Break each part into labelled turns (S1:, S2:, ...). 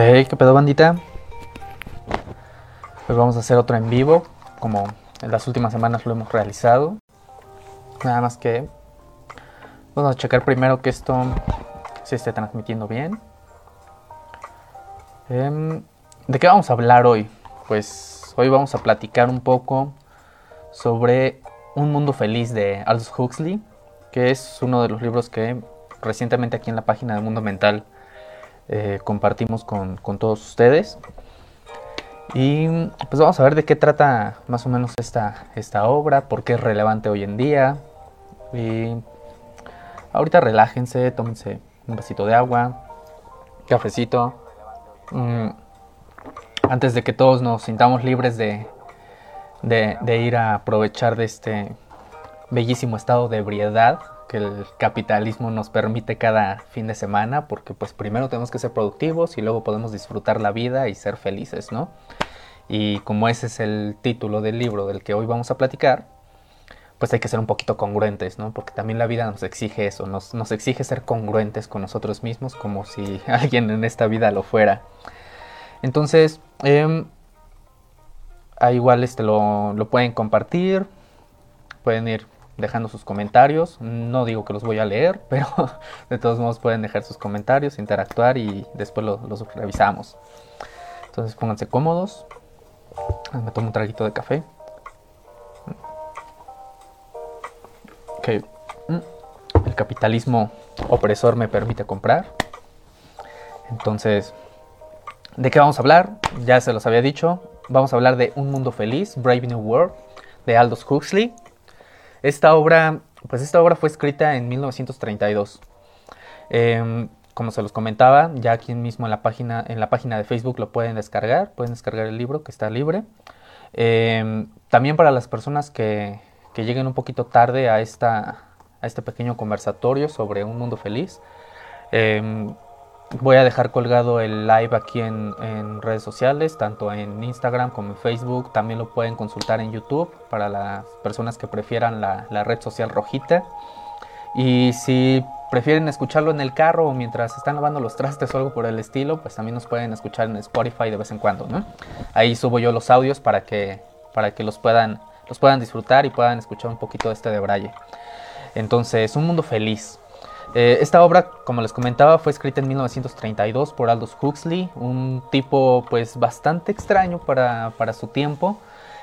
S1: Hey, ¿qué pedo bandita? Pues vamos a hacer otro en vivo, como en las últimas semanas lo hemos realizado. Nada más que vamos a checar primero que esto se esté transmitiendo bien. Em, ¿De qué vamos a hablar hoy? Pues hoy vamos a platicar un poco sobre Un Mundo Feliz de Aldous Huxley, que es uno de los libros que recientemente aquí en la página de Mundo Mental eh, compartimos con, todos ustedes. Y pues vamos a ver de qué trata más o menos esta, esta obra, por qué es relevante hoy en día. Y ahorita relájense, tómense un vasito de agua, cafecito. Mm, antes de que todos nos sintamos libres de, de ir a aprovechar de este bellísimo estado de ebriedad que el capitalismo nos permite cada fin de semana, porque pues primero tenemos que ser productivos y luego podemos disfrutar la vida y ser felices, ¿no? Y como ese es el título del libro del que hoy vamos a platicar, pues hay que ser un poquito congruentes, ¿no? Porque también la vida nos exige eso, nos, nos exige ser congruentes con nosotros mismos como si alguien en esta vida lo fuera. Entonces, eh, igual este lo, lo pueden compartir, pueden ir dejando sus comentarios. No digo que los voy a leer, pero de todos modos pueden dejar sus comentarios, interactuar y después los, revisamos. Entonces pónganse cómodos. Me tomo un traguito de café. Ok. Mm. El capitalismo opresor me permite comprar. Entonces, ¿de qué vamos a hablar? Ya se los había dicho. Vamos a hablar de Un Mundo Feliz, Brave New World, de Aldous Huxley. Esta obra, pues esta obra fue escrita en 1932. Em, como se los comentaba, ya aquí mismo en la página, en la página de Facebook lo pueden descargar, pueden descargar el libro que está libre. Em, también para las personas que, que, lleguen un poquito tarde a, esta, a este pequeño conversatorio sobre un mundo feliz, em, Voy a dejar colgado el live aquí en, redes sociales, tanto en Instagram como en Facebook. También lo pueden consultar en YouTube para las personas que prefieran la, red social rojita. Y si prefieren escucharlo en el carro o mientras están lavando los trastes o algo por el estilo, pues también nos pueden escuchar en Spotify de vez en cuando, ¿no? Ahí subo yo los audios para que, para que los, puedan, los puedan disfrutar y puedan escuchar un poquito de este de Braille. Entonces, un mundo feliz. Eh, esta obra, como les comentaba, fue escrita en 1932 por Aldous Huxley, un tipo pues bastante extraño para, su tiempo.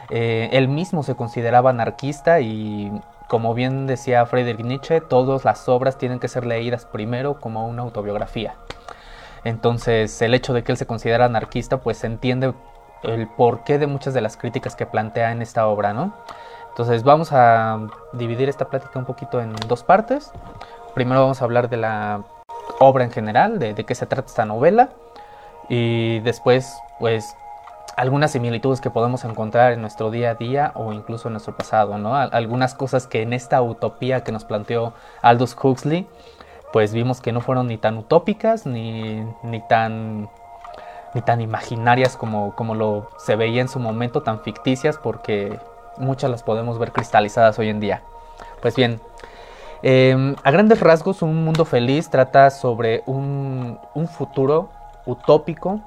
S1: Eh, él mismo se consideraba anarquista y como bien decía Friedrich Nietzsche, todas las obras tienen que ser leídas primero como una autobiografía. Entonces el hecho de que él se considera anarquista pues se entiende el porqué de muchas de las críticas que plantea en esta obra, ¿no? Entonces vamos a dividir esta plática un poquito en dos partes. Primero vamos a hablar de la obra en general, de, qué se trata esta novela. Y después, pues, algunas similitudes que podemos encontrar en nuestro día a día o incluso en nuestro pasado, ¿no? Algunas cosas que en esta utopía que nos planteó Aldous Huxley, pues vimos que no fueron ni tan utópicas ni, ni tan ni tan imaginarias como, como lo se veía en su momento, tan ficticias, porque muchas las podemos ver cristalizadas hoy en día. Pues bien, Em, a grandes rasgos, Un Mundo Feliz trata sobre un, futuro utópico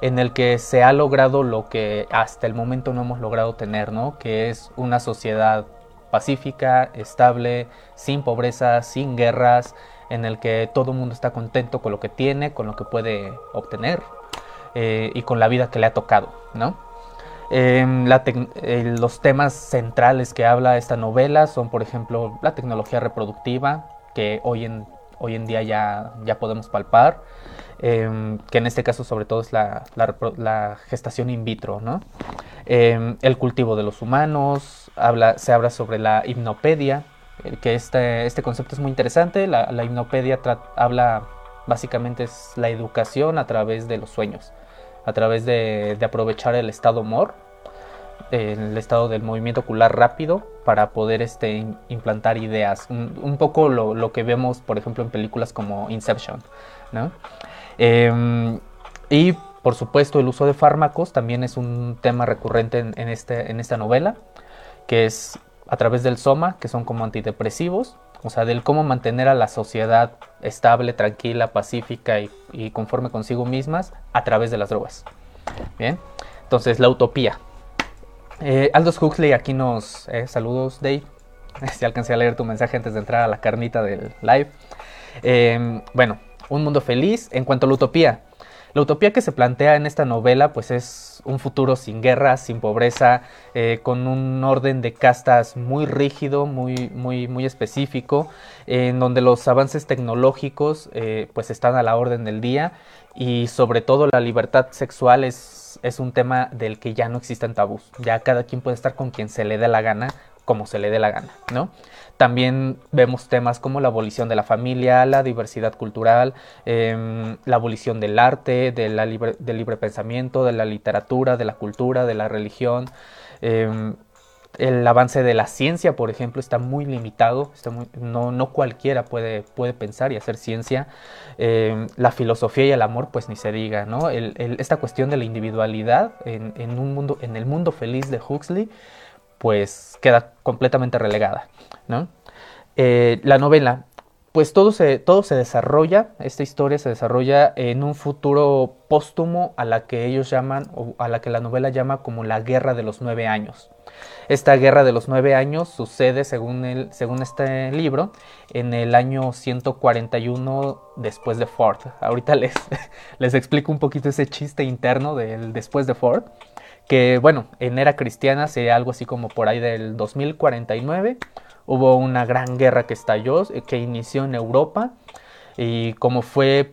S1: en el que se ha logrado lo que hasta el momento no hemos logrado tener, ¿no? Que es una sociedad pacífica, estable, sin pobreza, sin guerras, en el que todo el mundo está contento con lo que tiene, con lo que puede obtener eh, y con la vida que le ha tocado, ¿no? Em, eh, los temas centrales que habla esta novela son, por ejemplo, la tecnología reproductiva, que hoy en, hoy en día ya, ya podemos palpar, em, que en este caso sobre todo es la, gestación in vitro, ¿no? Em, el cultivo de los humanos, se habla sobre la hipnopedia, eh, que este, este concepto es muy interesante, la, la hipnopedia habla básicamente es la educación a través de los sueños a través de, aprovechar el estado MOR, el estado del movimiento ocular rápido, para poder este, implantar ideas. Un, poco lo, que vemos, por ejemplo, en películas como Inception. Em, y por supuesto, el uso de fármacos también es un tema recurrente en, este, en esta novela, que es a través del soma, que son como antidepresivos, o sea, del cómo mantener a la sociedad estable, tranquila, pacífica y, conforme consigo mismas a través de las drogas. Bien, entonces la utopía. Eh, Aldous Huxley aquí nos... Eh, saludos, Dave. Si alcancé a leer tu mensaje antes de entrar a la carnita del live. Em, bueno, un mundo feliz. En cuanto a la utopía, la utopía que se plantea en esta novela pues es un futuro sin guerra, sin pobreza, eh, con un orden de castas muy rígido, muy, muy, muy específico, en donde los avances tecnológicos eh, pues están a la orden del día y sobre todo la libertad sexual es, es un tema del que ya no existen tabús, ya cada quien puede estar con quien se le dé la gana, como se le dé la gana, ¿no? También vemos temas como la abolición de la familia, la diversidad cultural, em, la abolición del arte, de la del libre pensamiento, de la literatura, de la cultura, de la religión. Em, el avance de la ciencia, por ejemplo, está muy limitado, no, cualquiera puede, pensar y hacer ciencia. Em, la filosofía y el amor, pues ni se diga, esta cuestión de la individualidad en, un mundo, en el mundo feliz de Huxley, pues queda completamente relegada. Eh, la novela, pues todo se, todo se desarrolla, esta historia se desarrolla en un futuro póstumo a la que ellos llaman, o a la que la novela llama como la guerra de los nueve años. Esta guerra de los nueve años sucede, según, el, según este libro, en el año 141 después de Ford. Ahorita les, les explico un poquito ese chiste interno del después de Ford que bueno, en era cristiana sería algo así como por ahí del 2049 hubo una gran guerra que estalló, eh, que inició en Europa y como fue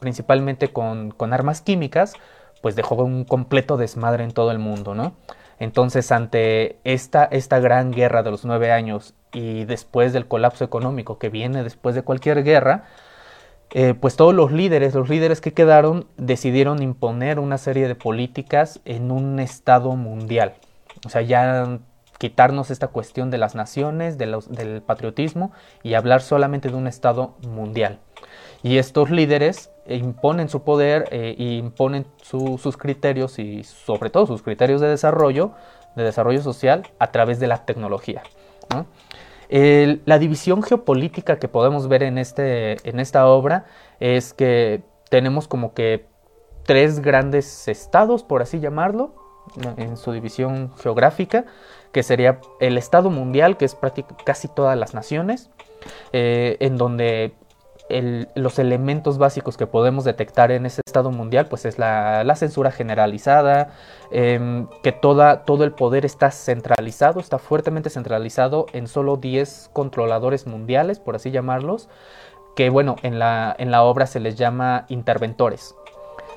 S1: principalmente con, armas químicas, pues dejó un completo desmadre en todo el mundo, ¿no? Entonces, ante esta, esta gran guerra de los nueve años y después del colapso económico que viene después de cualquier guerra, eh, pues todos los líderes, los líderes que quedaron, decidieron imponer una serie de políticas en un estado mundial. O sea, ya quitarnos esta cuestión de las naciones, del patriotismo y hablar solamente de un estado mundial. Y estos líderes imponen su poder e imponen sus criterios y sobre todo sus criterios de desarrollo, de desarrollo social a través de la tecnología. ¿no? la división geopolítica que podemos ver en, este, en esta obra es que tenemos como que tres grandes estados, por así llamarlo, en su división geográfica, que sería el estado mundial, que es casi todas las naciones, eh, en donde los elementos básicos que podemos detectar en ese estado mundial, pues es la, censura generalizada, em, que toda, todo el poder está centralizado, está fuertemente centralizado en solo 10 controladores mundiales, por así llamarlos, que bueno, en la, en la obra se les llama interventores.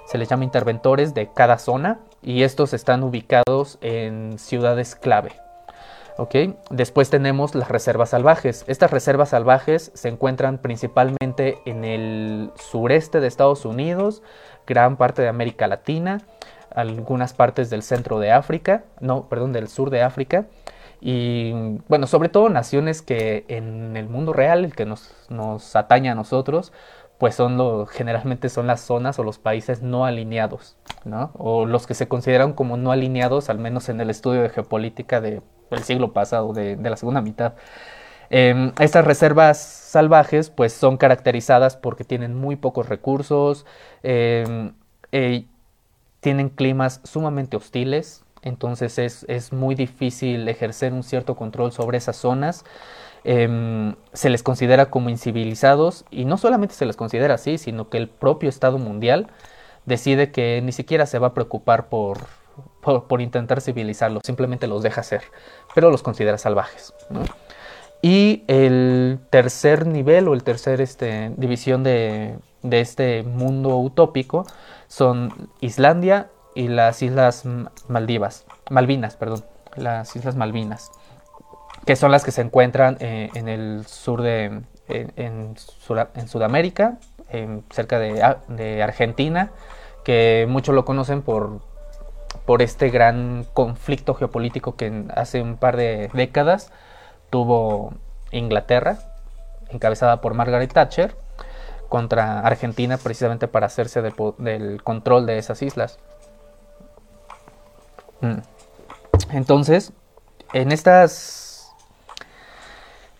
S1: Se les llama interventores de cada zona y estos están ubicados en ciudades clave. Después tenemos las reservas salvajes. Estas reservas salvajes se encuentran principalmente en el sureste de Estados Unidos, gran parte de América Latina, algunas partes del centro de África, no, perdón, del sur de África. Y bueno, sobre todo naciones que en el mundo real, el que nos, nos atañe a nosotros, pues son lo, generalmente son las zonas o los países no alineados, ¿no? O los que se consideran como no alineados, al menos en el estudio de geopolítica de el siglo pasado, de, la segunda mitad. Em, estas reservas salvajes pues son caracterizadas porque tienen muy pocos recursos, em, eh, tienen climas sumamente hostiles, entonces es, muy difícil ejercer un cierto control sobre esas zonas. Em, se les considera como incivilizados y no solamente se les considera así, sino que el propio Estado mundial decide que ni siquiera se va a preocupar por, por, intentar civilizarlos, simplemente los deja ser, pero los considera salvajes. Y el tercer nivel o el tercer este, división de, este mundo utópico son Islandia y las Islas Maldivas, Malvinas, perdón, las Islas Malvinas, que son las que se encuentran eh, en el sur de, en, Sudamérica, cerca de, de Argentina, que muchos lo conocen por por este gran conflicto geopolítico que hace un par de décadas tuvo Inglaterra, encabezada por Margaret Thatcher, contra Argentina precisamente para hacerse del control de esas islas. Mm. Entonces, en estas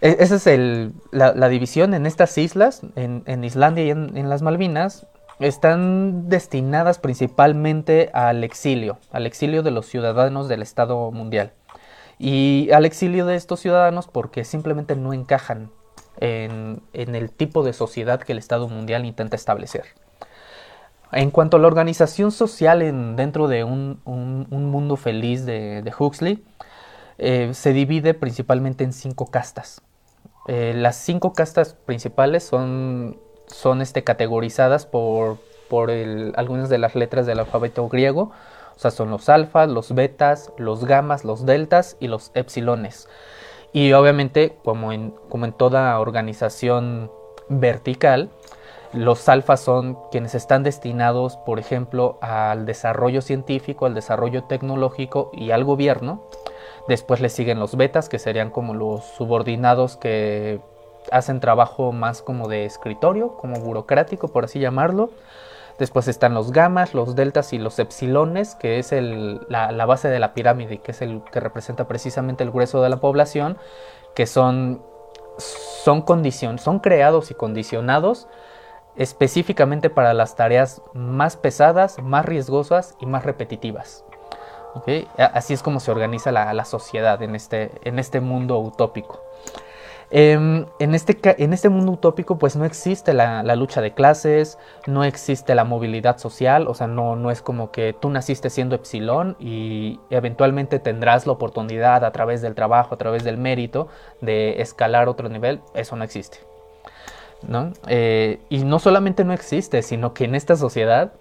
S1: e, esa es el, la, división en estas islas, en, Islandia y en, las Malvinas, están destinadas principalmente al exilio, al exilio de los ciudadanos del Estado mundial. Y al exilio de estos ciudadanos porque simplemente no encajan en, el tipo de sociedad que el Estado mundial intenta establecer. En cuanto a la organización social en, dentro de un, mundo feliz de, Huxley, eh, se divide principalmente en cinco castas. Eh, las cinco castas principales son, son este, categorizadas por, por algunas de las letras del alfabeto griego. O sea, son los alfas, los betas, los gamas, los deltas y los epsilones. Y obviamente, como en, como en toda organización vertical, los alfas son quienes están destinados, por ejemplo, al desarrollo científico, al desarrollo tecnológico y al gobierno. Después le siguen los betas, que serían como los subordinados que hacen trabajo más como de escritorio, como burocrático, por así llamarlo. Después están los gamas, los deltas y los epsilones, que es la, base de la pirámide, que es el que representa precisamente el grueso de la población, que son, son, son creados y condicionados específicamente para las tareas más pesadas, más riesgosas y más repetitivas. Así es como se organiza la, sociedad en este, en este mundo utópico. Em, en, este, en, este, mundo utópico pues no existe la, lucha de clases, no existe la movilidad social, o sea, no, no es como que tú naciste siendo epsilon y eventualmente tendrás la oportunidad a través del trabajo, a través del mérito de escalar otro nivel, eso no existe. ¿no? Eh, y no solamente no existe, sino que en esta sociedad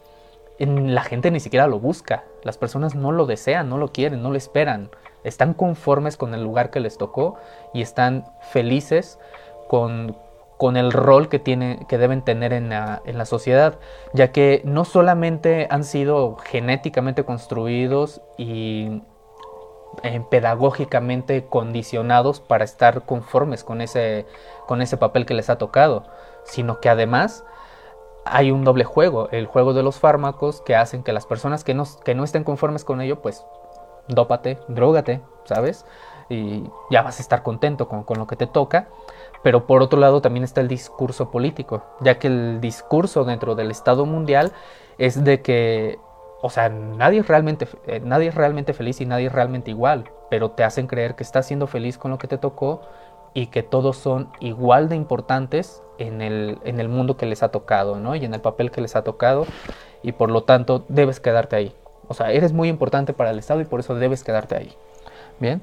S1: la gente ni siquiera lo busca. Las personas no lo desean, no lo quieren, no lo esperan. Están conformes con el lugar que les tocó y están felices con, el rol que, que deben tener en la, en la, sociedad, ya que no solamente han sido genéticamente construidos y eh, pedagógicamente condicionados para estar conformes con ese, con ese papel que les ha tocado, sino que además hay un doble juego, el juego de los fármacos que hacen que las personas que no, que no estén conformes con ello, pues dópate, drogate, ¿sabes? Y ya vas a estar contento con, con, lo que te toca. Pero por otro lado también está el discurso político, ya que el discurso dentro del Estado mundial es de que, o sea, nadie es realmente, eh, nadie es realmente feliz y nadie es realmente igual, pero te hacen creer que estás siendo feliz con lo que te tocó y que todos son igual de importantes en el, en el mundo que les ha tocado, ¿no? Y en el papel que les ha tocado, y por lo tanto debes quedarte ahí. O sea, eres muy importante para el Estado y por eso debes quedarte ahí. Bien.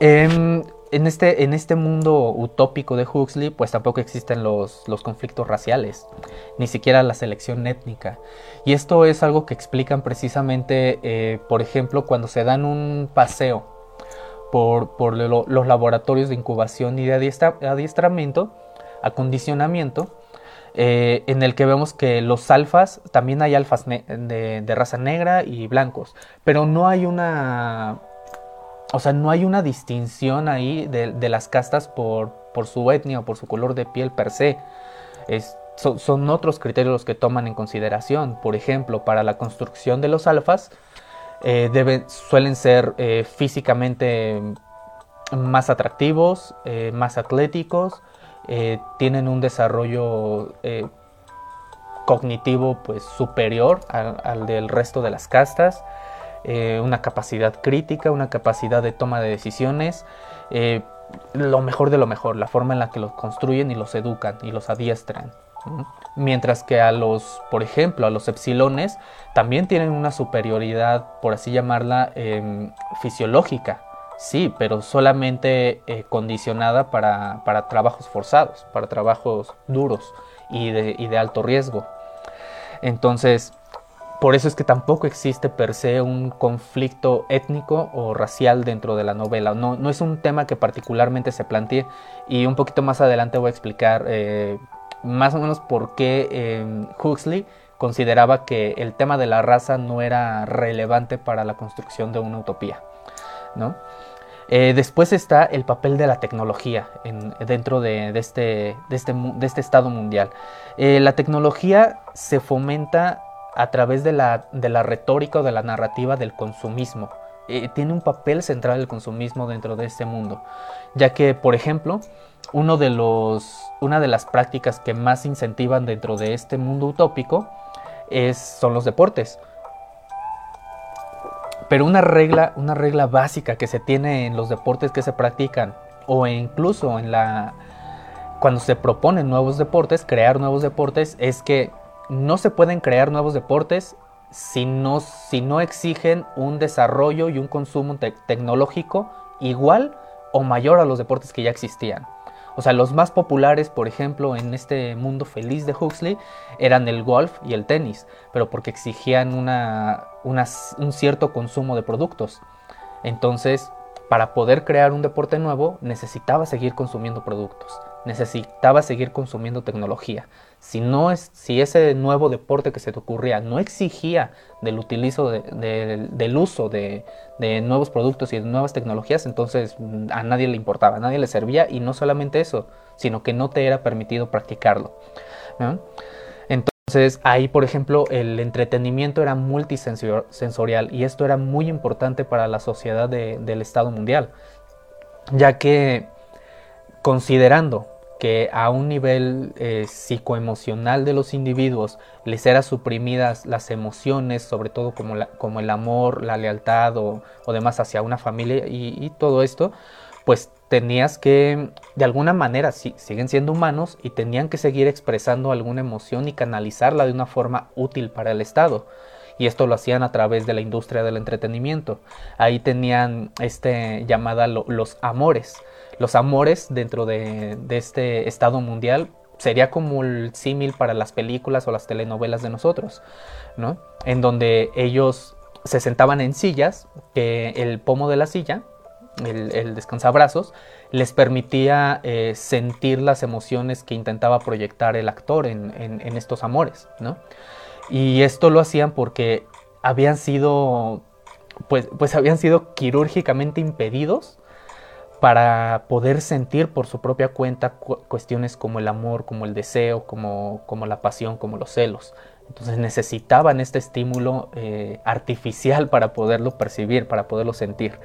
S1: Em, en, este, en este mundo utópico de Huxley, pues tampoco existen los, los conflictos raciales, ni siquiera la selección étnica. Y esto es algo que explican precisamente, eh, por ejemplo, cuando se dan un paseo por, los laboratorios de incubación y de adiestramiento, acondicionamiento, eh, en el que vemos que los alfas, también hay alfas de, raza negra y blancos, pero no hay una, o sea, no hay una distinción ahí de, las castas por, por, su etnia o por su color de piel per se. son otros criterios los que toman en consideración. Por ejemplo, para la construcción de los alfas, eh, suelen ser eh, físicamente más atractivos, eh, más atléticos, tienen un desarrollo cognitivo pues superior al, del resto de las castas, una capacidad crítica, una capacidad de toma de decisiones, lo mejor de lo mejor, la forma en la que los construyen y los educan y los adiestran. Mientras que a los, por ejemplo, a los epsilones también tienen una superioridad, por así llamarla, em, fisiológica, sí, pero solamente eh, condicionada para, trabajos forzados, para trabajos duros y de, alto riesgo. Entonces, por eso es que tampoco existe per se un conflicto étnico o racial dentro de la novela. No, no es un tema que particularmente se plantee y un poquito más adelante voy a explicar eh, más o menos por qué em, Huxley consideraba que el tema de la raza no era relevante para la construcción de una utopía. ¿no? Eh, después está el papel de la tecnología dentro de, este, este, de, este, estado mundial. Eh, la tecnología se fomenta a través de la, retórica o de la narrativa del consumismo. eh, tiene un papel central el consumismo dentro de este mundo, ya que, por ejemplo, una de las prácticas que más incentivan dentro de este mundo utópico son los deportes. Pero una regla, una regla básica que se tiene en los deportes que se practican, o incluso en la cuando se proponen nuevos deportes, crear nuevos deportes, es que no se pueden crear nuevos deportes si no, si no exigen un desarrollo y un consumo tecnológico igual o mayor a los deportes que ya existían. O sea, los más populares, por ejemplo, en este mundo feliz de Huxley, eran el golf y el tenis, pero porque exigían una, un cierto consumo de productos. Entonces, para poder crear un deporte nuevo, necesitaba seguir consumiendo productos necesitaba seguir consumiendo tecnología. Si, no es, si ese nuevo deporte que se te ocurría no exigía del, utilizo del uso de, nuevos productos y de nuevas tecnologías, entonces mm, a nadie le importaba, a nadie le servía y no solamente eso, sino que no te era permitido practicarlo. Entonces ahí, por ejemplo, el entretenimiento era multisensorial y esto era muy importante para la sociedad del Estado mundial, ya que considerando que a un nivel eh, psicoemocional de los individuos les eran suprimidas las emociones, sobre todo como, el amor, la lealtad o, demás hacia una familia y, todo esto, pues tenías que, de alguna manera, siguen siendo humanos y tenían que seguir expresando alguna emoción y canalizarla de una forma útil para el Estado. Y esto lo hacían a través de la industria del entretenimiento. Ahí tenían este llamada los amores los amores dentro de, este estado mundial sería como el símil para las películas o las telenovelas de nosotros, ¿no? En donde ellos se sentaban en sillas, que el pomo de la silla, el, descansabrazos, les permitía eh, sentir las emociones que intentaba proyectar el actor en, en, estos amores, ¿no? Y esto lo hacían porque habían sido, pues, pues habían sido quirúrgicamente impedidos para poder sentir por su propia cuenta cuestiones como el amor, como el deseo, como, como la pasión, como los celos. Entonces necesitaban este estímulo eh, artificial para poderlo percibir, para poderlo sentir.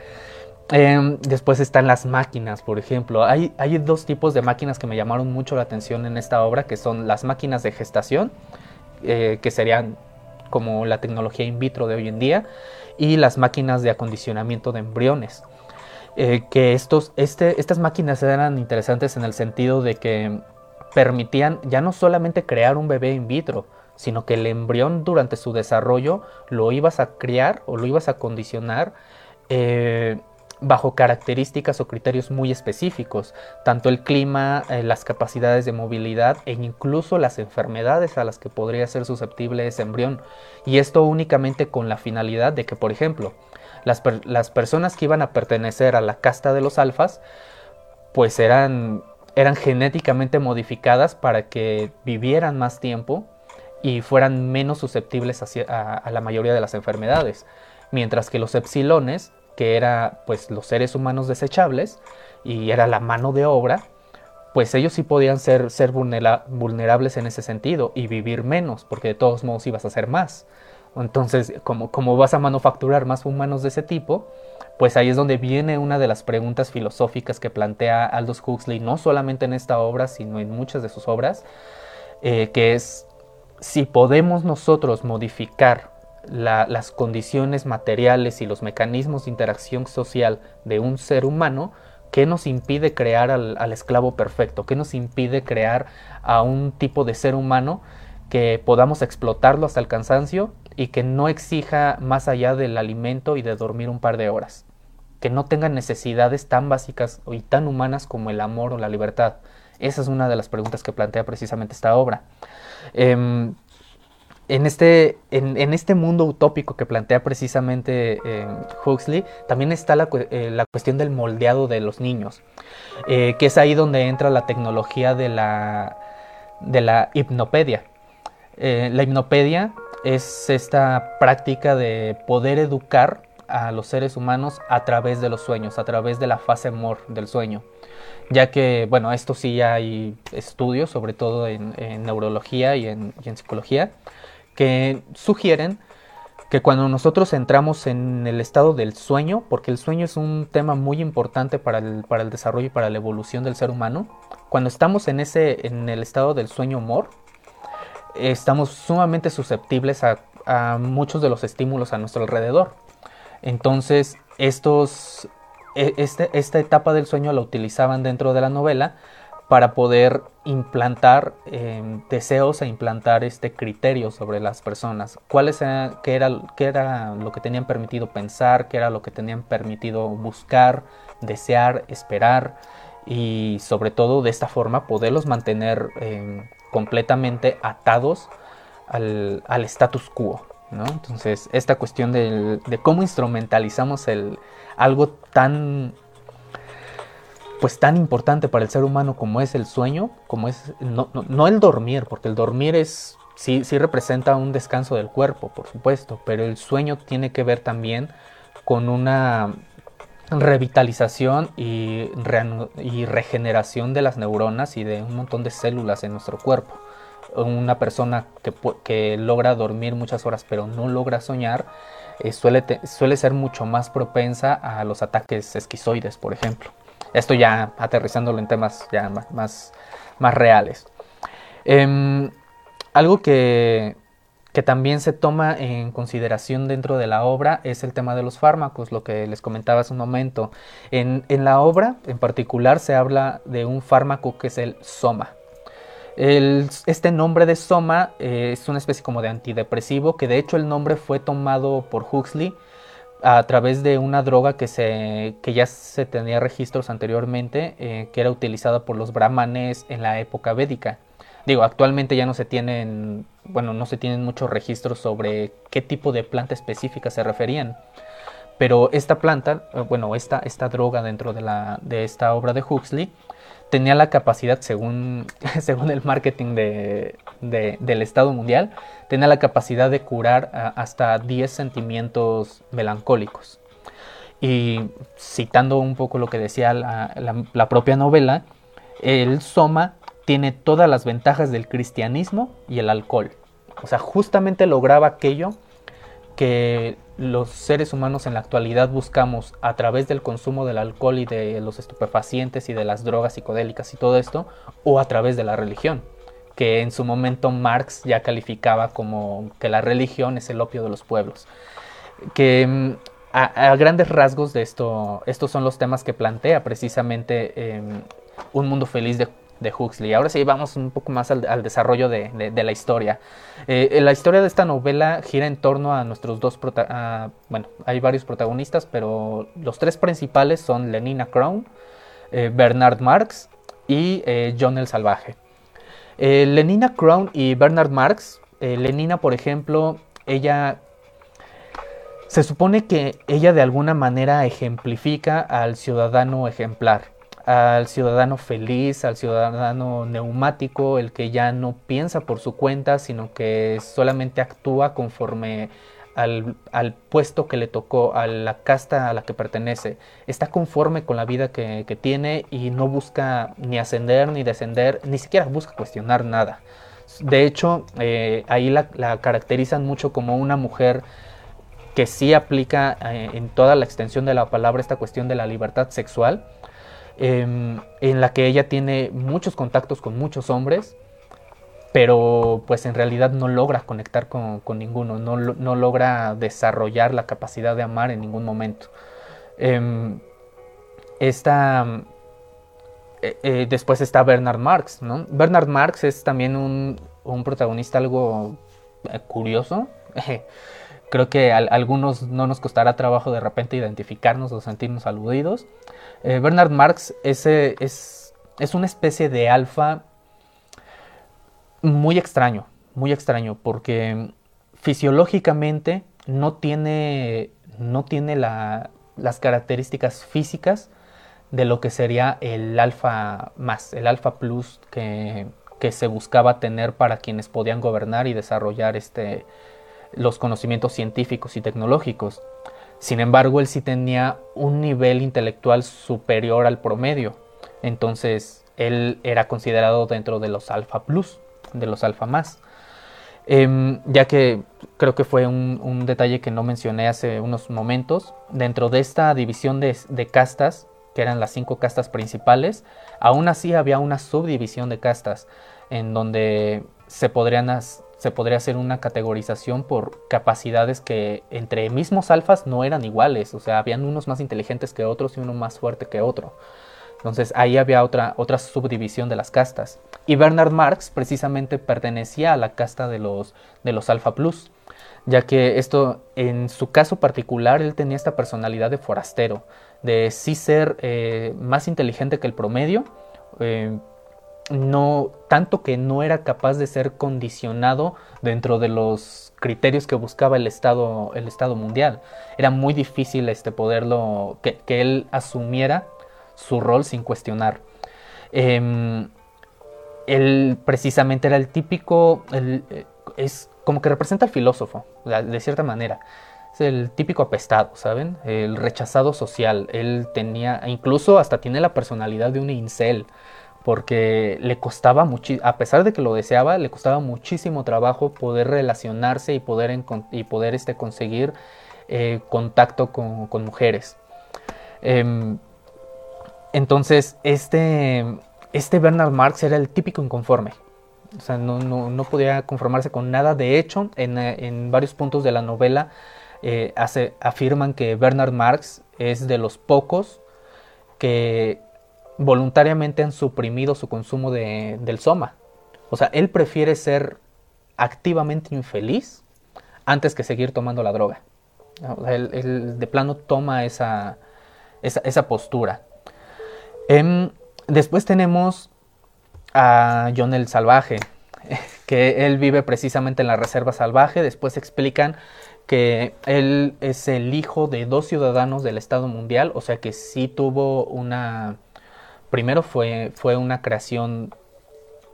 S1: Em, después están las máquinas, por ejemplo. Hay, hay dos tipos de máquinas que me llamaron mucho la atención en esta obra, que son las máquinas de gestación, eh, que serían como la tecnología in vitro de hoy en día, y las máquinas de acondicionamiento de embriones. Eh, que estos, este, estas máquinas eran interesantes en el sentido de que permitían ya no solamente crear un bebé in vitro, sino que el embrión durante su desarrollo lo ibas a criar o lo ibas a condicionar eh, bajo características o criterios muy específicos, tanto el clima, eh, las capacidades de movilidad e incluso las enfermedades a las que podría ser susceptible ese embrión. Y esto únicamente con la finalidad de que, por ejemplo, las, personas que iban a pertenecer a la casta de los alfas, pues eran, eran genéticamente modificadas para que vivieran más tiempo y fueran menos susceptibles a, la mayoría de las enfermedades. Mientras que los epsilones, que eran pues los seres humanos desechables y era la mano de obra, pues ellos sí podían ser, ser vulnerables en ese sentido y vivir menos, porque de todos modos ibas a ser más. Entonces, como, vas a manufacturar más humanos de ese tipo, pues ahí es donde viene una de las preguntas filosóficas que plantea Aldous Huxley, no solamente en esta obra, sino en muchas de sus obras, eh, que es si podemos nosotros modificar las condiciones materiales y los mecanismos de interacción social de un ser humano, ¿qué nos impide crear al esclavo perfecto? ¿Qué nos impide crear a un tipo de ser humano que podamos explotarlo hasta el cansancio y que no exija más allá del alimento y de dormir un par de horas, que no tenga necesidades tan básicas y tan humanas como el amor o la libertad. Esa es una de las preguntas que plantea precisamente esta obra. Em, en, este, en, este mundo utópico que plantea precisamente eh, Huxley, también está eh, la, cuestión del moldeado de los niños, eh, que es ahí donde entra la tecnología de la, de la hipnopedia. la hipnopedia es esta práctica de poder educar a los seres humanos a través de los sueños, a través de la fase MOR del sueño. Ya que, bueno, esto sí hay estudios, sobre todo en, neurología y en, psicología, que sugieren que cuando nosotros entramos en el estado del sueño, porque el sueño es un tema muy importante para el, para el desarrollo y para la evolución del ser humano, cuando estamos en, ese, en el estado del sueño mor, estamos sumamente susceptibles a, muchos de los estímulos a nuestro alrededor. Entonces, estos, e, este, esta etapa del sueño la utilizaban dentro de la novela para poder implantar em, deseos e implantar este criterio sobre las personas. ¿Cuáles era, qué era lo que tenían permitido pensar? ¿Qué era lo que tenían permitido buscar, desear, esperar? Y sobre todo de esta forma poderlos mantener em, completamente atados al, al, status quo. ¿no? Entonces, esta cuestión de cómo instrumentalizamos el, algo tan pues tan importante para el ser humano como es el sueño, como es no, el dormir, porque el dormir es sí, sí representa un descanso del cuerpo, por supuesto, pero el sueño tiene que ver también con una revitalización y, regeneración de las neuronas y de un montón de células en nuestro cuerpo. Una persona que, logra dormir muchas horas pero no logra soñar, eh, suele, ser mucho más propensa a los ataques esquizoides, por ejemplo. Esto ya aterrizándolo en temas ya más, más, reales. Em, algo que, también se toma en consideración dentro de la obra es el tema de los fármacos, lo que les comentaba hace un momento. En, la obra en particular se habla de un fármaco que es el soma. este nombre de soma eh, es una especie como de antidepresivo, que de hecho el nombre fue tomado por Huxley a través de una droga que, se, que ya se tenía registros anteriormente, eh, que era utilizada por los brahmanes en la época védica. Digo, actualmente ya no se tienen, bueno, no se tienen muchos registros sobre qué tipo de planta específica se referían. Pero esta planta, eh, bueno, esta, esta droga dentro de, la, de esta obra de Huxley, tenía la capacidad, según, según el marketing de, del Estado mundial, tenía la capacidad de curar hasta 10 sentimientos melancólicos. Y citando un poco lo que decía la, propia novela, el soma tiene todas las ventajas del cristianismo y el alcohol. O sea, justamente lograba aquello que los seres humanos en la actualidad buscamos a través del consumo del alcohol y de los estupefacientes y de las drogas psicodélicas y todo esto, o a través de la religión, que en su momento Marx ya calificaba como que la religión es el opio de los pueblos. Que mm, a, grandes rasgos de esto, estos son los temas que plantea precisamente em, Un Mundo Feliz de de Huxley. Ahora sí, vamos un poco más al, desarrollo de, la historia. Eh, la historia de esta novela gira en torno a nuestros dos protagonistas. Bueno, hay varios protagonistas, pero los tres principales son Lenina Crown, eh, Bernard Marx y eh, John el Salvaje. Lenina Crown y Bernard Marx, Lenina, por ejemplo, ella se supone que ella de alguna manera ejemplifica al ciudadano ejemplar al ciudadano feliz, al ciudadano neumático, el que ya no piensa por su cuenta, sino que solamente actúa conforme al, puesto que le tocó, a la casta a la que pertenece. Está conforme con la vida que, tiene y no busca ni ascender ni descender, ni siquiera busca cuestionar nada. De hecho, eh, ahí la, caracterizan mucho como una mujer que sí aplica eh, en toda la extensión de la palabra esta cuestión de la libertad sexual Em, en la que ella tiene muchos contactos con muchos hombres, pero pues en realidad no logra conectar con, ninguno, no, logra desarrollar la capacidad de amar en ningún momento. Em, esta, eh, eh, después está Bernard Marx, ¿no? Bernard Marx es también un, protagonista algo eh, curioso. Creo que a algunos no nos costará trabajo de repente identificarnos o sentirnos aludidos. Eh, Bernard Marx es, es, una especie de alfa muy extraño, muy extraño, porque fisiológicamente no tiene, no tiene las características físicas de lo que sería el alfa más, el alfa plus que, que, se buscaba tener para quienes podían gobernar y desarrollar este, los conocimientos científicos y tecnológicos. Sin embargo, él sí tenía un nivel intelectual superior al promedio. Entonces, él era considerado dentro de los alfa plus, de los alfa más. Em, ya que creo que fue un, detalle que no mencioné hace unos momentos. Dentro de esta división de, de castas, que eran las cinco castas principales, aún así había una subdivisión de castas en donde se, podrían, se podría hacer una categorización por capacidades que entre mismos alfas no eran iguales, o sea, habían unos más inteligentes que otros y uno más fuerte que otro. Entonces ahí había otra, otra subdivisión de las castas. Y Bernard Marx precisamente pertenecía a la casta de los, de los Alpha Plus, ya que esto, en su caso particular, él tenía esta personalidad de forastero, de sí ser eh, más inteligente que el promedio, eh, no tanto que no era capaz de ser condicionado dentro de los criterios que buscaba el Estado, el Estado mundial. Era muy difícil este poderlo que, él asumiera su rol sin cuestionar. Em, él precisamente era el típico, eh, es como que representa al filósofo, de cierta manera. Es el típico apestado, ¿saben? El rechazado social. Él tenía, incluso hasta tiene la personalidad de un incel porque le costaba mucho, a pesar de que lo deseaba, le costaba muchísimo trabajo poder relacionarse y poder, y poder este, conseguir eh, contacto con, mujeres. Em, entonces, este, este Bernard Marx era el típico inconforme. O sea, no, podía conformarse con nada. De hecho, en, varios puntos de la novela eh, afirman que Bernard Marx es de los pocos que voluntariamente han suprimido su consumo de, del soma. O sea, él prefiere ser activamente infeliz antes que seguir tomando la droga. él, de plano toma esa, esa, postura. Em, después tenemos a John el Salvaje, que él vive precisamente en la reserva salvaje. Después explican que él es el hijo de dos ciudadanos del Estado mundial, o sea que sí tuvo una primero fue, fue una creación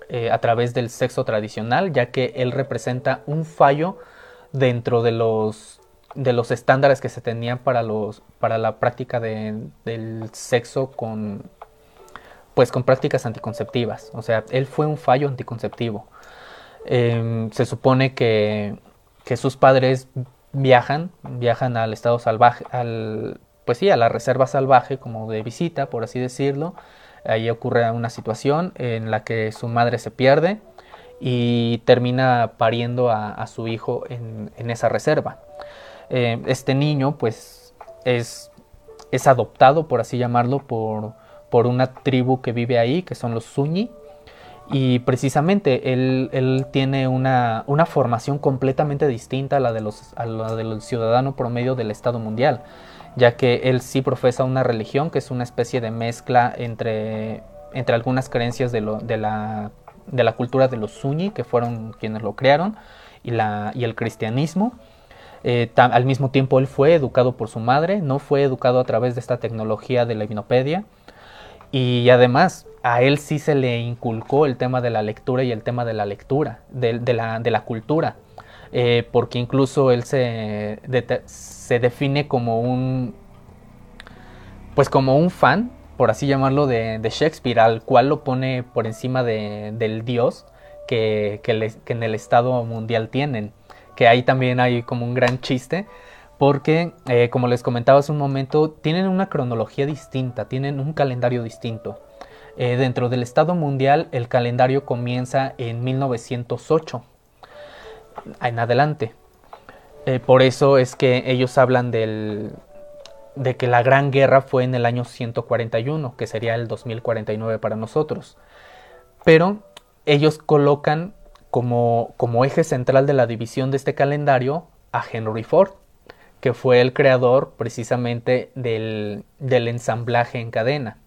S1: eh, a través del sexo tradicional, ya que él representa un fallo dentro de los, de los estándares que se tenían para, los, para la práctica del sexo con, pues, con prácticas anticonceptivas. O sea, él fue un fallo anticonceptivo. Em, se supone que, que, sus padres viajan, viajan al estado salvaje, al, pues sí, a la reserva salvaje como de visita, por así decirlo, Ahí ocurre una situación en la que su madre se pierde y termina pariendo a, su hijo en, esa reserva. Eh, este niño pues es, adoptado, por así llamarlo, por, por, una tribu que vive ahí, que son los Suñi. Y precisamente él, tiene una, una, formación completamente distinta a la, de los, a la del ciudadano promedio del Estado mundial ya que él sí profesa una religión que es una especie de mezcla entre, entre algunas creencias de, la, de la cultura de los Sunni, que fueron quienes lo crearon, y, la, y el cristianismo. Eh, al mismo tiempo él fue educado por su madre, no fue educado a través de esta tecnología de la hipnopedia. Y además a él sí se le inculcó el tema de la lectura y el tema de la lectura, de, de, la, de la, cultura. Eh, porque incluso él se, se define como un, pues como un fan, por así llamarlo, de, Shakespeare, al cual lo pone por encima del dios que, en el Estado mundial tienen. Que ahí también hay como un gran chiste, porque eh, como les comentaba hace un momento, tienen una cronología distinta, tienen un calendario distinto. Eh, dentro del Estado mundial el calendario comienza en 1908 en adelante. Eh, por eso es que ellos hablan del, de que la Gran Guerra fue en el año 141, que sería el 2049 para nosotros. Pero ellos colocan como, como eje central de la división de este calendario a Henry Ford, que fue el creador precisamente del, del ensamblaje en cadena,